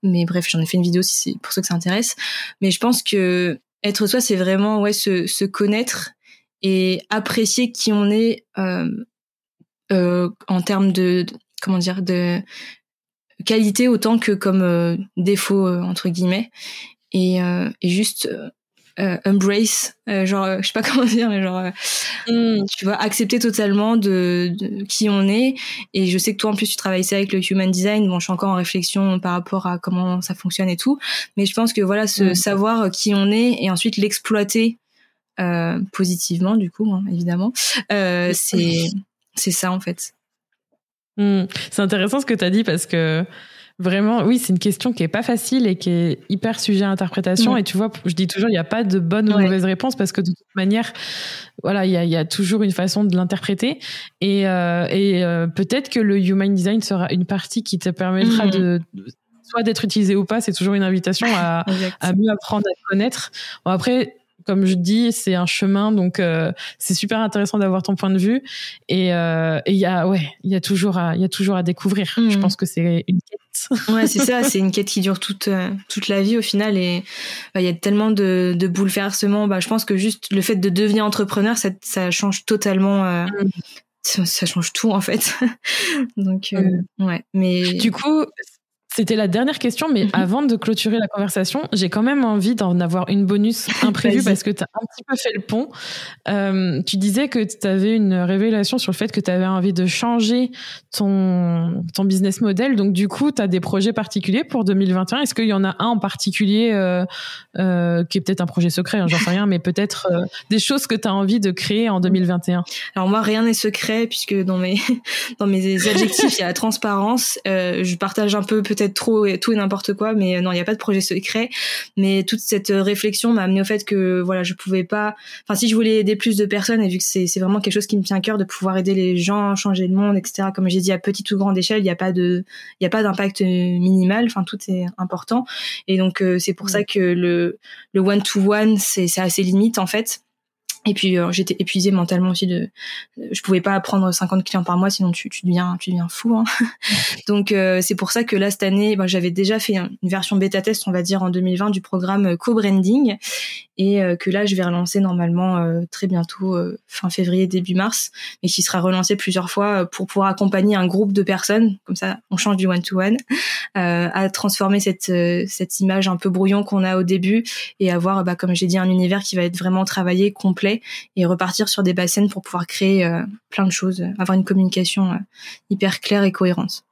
mais bref, j'en ai fait une vidéo si c'est pour ceux que ça intéresse. Mais je pense que être soi, c'est vraiment ouais se, se connaître et apprécier qui on est euh, euh en termes de, comment dire de qualité autant que comme défaut entre guillemets et, et juste euh, embrace, euh, genre, euh, je sais pas comment dire, mais genre, mm. tu vois, accepter totalement de, de, qui on est. Et je sais que toi, en plus, tu travailles ça avec le human design. Bon, je suis encore en réflexion par rapport à comment ça fonctionne et tout. Mais je pense que voilà, ce mm. savoir qui on est et ensuite l'exploiter euh, positivement, du coup, hein, évidemment, euh, c'est c'est ça en fait. Mm. C'est intéressant ce que tu as dit parce que Vraiment, oui, c'est une question qui est pas facile et qui est hyper sujet à interprétation. Et tu vois, je dis toujours, il n'y a pas de bonne ou mauvaise réponse parce que de toute manière, voilà, il y a, y a, toujours une façon de l'interpréter. Et, euh, et euh, peut-être que le human design sera une partie qui te permettra mm-hmm. de soit d'être utilisé ou pas. C'est toujours une invitation à, à mieux apprendre à connaître. Bon, après, comme je dis, c'est un chemin, donc euh, c'est super intéressant d'avoir ton point de vue. Et euh, il y a, ouais, il y a toujours à, il y a toujours à découvrir. Je mm. pense que c'est une quête. ouais, c'est ça, c'est une quête qui dure toute euh, toute la vie au final. Et bah, il y a tellement de, de bouleversements. Bah, je pense que juste le fait de devenir entrepreneur, ça, ça change totalement. Euh, mm. ça, ça, change tout en fait. donc ouais, mais du coup, c'était la dernière question, mais mhm. avant de clôturer la conversation, j'ai quand même envie d'en avoir une bonus imprévue parce que tu as un petit peu fait le pont. Euh, tu disais que tu avais une révélation sur le fait que tu avais envie de changer ton, ton business model. Donc, du coup, tu as des projets particuliers pour 2021. Est-ce qu'il y en a un en particulier euh, euh, qui est peut-être un projet secret, hein, j'en sais rien, mais peut-être euh, des choses que tu as envie de créer en 2021 Alors, moi, rien n'est secret puisque dans mes, dans mes adjectifs, il y a la transparence. Euh, je partage un peu peut-être trop et tout et n'importe quoi, mais non, il n'y a pas de projet secret. Mais toute cette réflexion m'a amené au fait que voilà, je pouvais pas. Enfin, si je voulais aider plus de personnes, et vu que c'est vraiment quelque chose qui me tient à cœur de pouvoir aider les gens, changer le monde, etc. Comme j'ai dit, à petite ou grande échelle, il n'y a pas de, il y a pas d'impact minimal. Enfin, tout est important. Et donc euh, c'est pour ça que le le one to one, c'est c'est assez limite en fait. Et puis euh, j'étais épuisée mentalement aussi de, je pouvais pas prendre 50 clients par mois sinon tu, tu deviens tu deviens fou. Hein. Donc euh, c'est pour ça que là cette année, ben, j'avais déjà fait une version bêta test, on va dire en 2020 du programme co-branding et euh, que là je vais relancer normalement euh, très bientôt fin février début mars, mais qui sera relancé plusieurs fois pour pouvoir accompagner un groupe de personnes, comme ça on change du one to one, à transformer cette cette image un peu brouillon qu'on a au début et avoir, bah, comme j'ai dit, un univers qui va être vraiment travaillé complet et repartir sur des bassines pour pouvoir créer euh, plein de choses, avoir une communication euh, hyper claire et cohérente.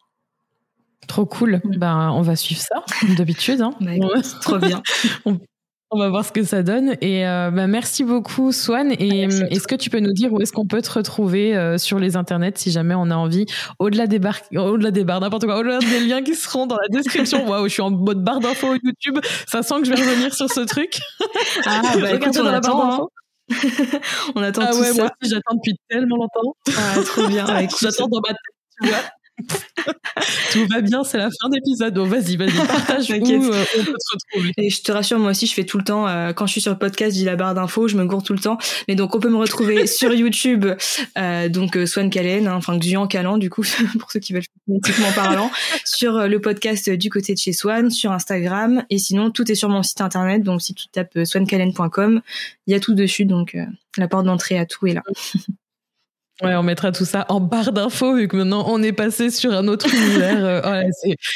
Trop cool. Mm. Ben, on va suivre ça, comme d'habitude. Hein. Bah, trop bien. on, va voir ce que ça donne. Et euh, ben, merci beaucoup, Swan. Et est-ce que tu peux nous dire où est-ce qu'on peut te retrouver sur les internets si jamais on a envie, au-delà des barres, au-delà des barres, n'importe quoi, au-delà des liens qui seront dans la description? Waouh, je suis en mode barre d'infos YouTube. Ça sent que je vais revenir sur ce truc. Ah, bah, écoute, on dans la barre d'infos. on attend ah tout ouais, ça. Moi aussi, j'attends depuis tellement longtemps. Ah, trop bien. j'attends dans ma tête, tu vois. Tout va bien, c'est la fin d'épisode. Donc vas-y, vas-y, partage où euh, on peut se retrouver. Et je te rassure, moi aussi, je fais tout le temps. Euh, quand je suis sur le podcast, j'ai la barre d'infos, je me gourde tout le temps. Mais donc, on peut me retrouver sur YouTube, euh, donc euh, Swan Calen, hein, enfin Xuan Calan, du coup, pour ceux qui veulent phonétiquement parlant, sur le podcast du côté de chez Swan, sur Instagram, et sinon, tout est sur mon site internet. Donc, si tu tapes swancalen.com, il y a tout dessus. Donc, la porte d'entrée à tout est là. Ouais, on mettra tout ça en barre d'infos vu que maintenant on est passé sur un autre univers. Euh,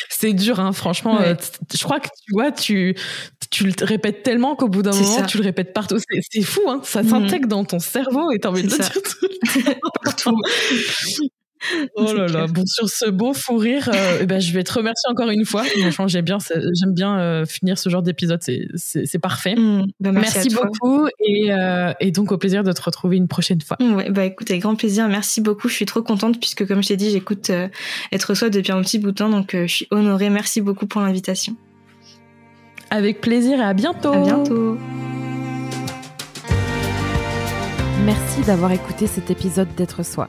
c'est dur, hein, franchement. Euh, je crois que tu vois, tu, tu le répètes tellement qu'au bout d'un moment, tu le répètes partout. C'est fou, hein, ça mhm. s'intègre dans ton cerveau et t'as envie de le dire tout partout. Oh là là. Bon, sur ce beau fou rire, euh, eh ben, je vais te remercier encore une fois. Franchement, j'aime bien, j'aime bien euh, finir ce genre d'épisode. C'est parfait. Mm, bah, merci, beaucoup. Et, euh, et, donc, au plaisir de te retrouver une prochaine fois. Mm, ouais, bah écoute, avec grand plaisir. Merci beaucoup. Je suis trop contente puisque, comme je t'ai dit, j'écoute Être Soi depuis un petit bout de temps. Donc, je suis honorée. Merci beaucoup pour l'invitation. Avec plaisir et à bientôt. À bientôt. Merci d'avoir écouté cet épisode d'être soi.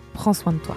prends soin de toi.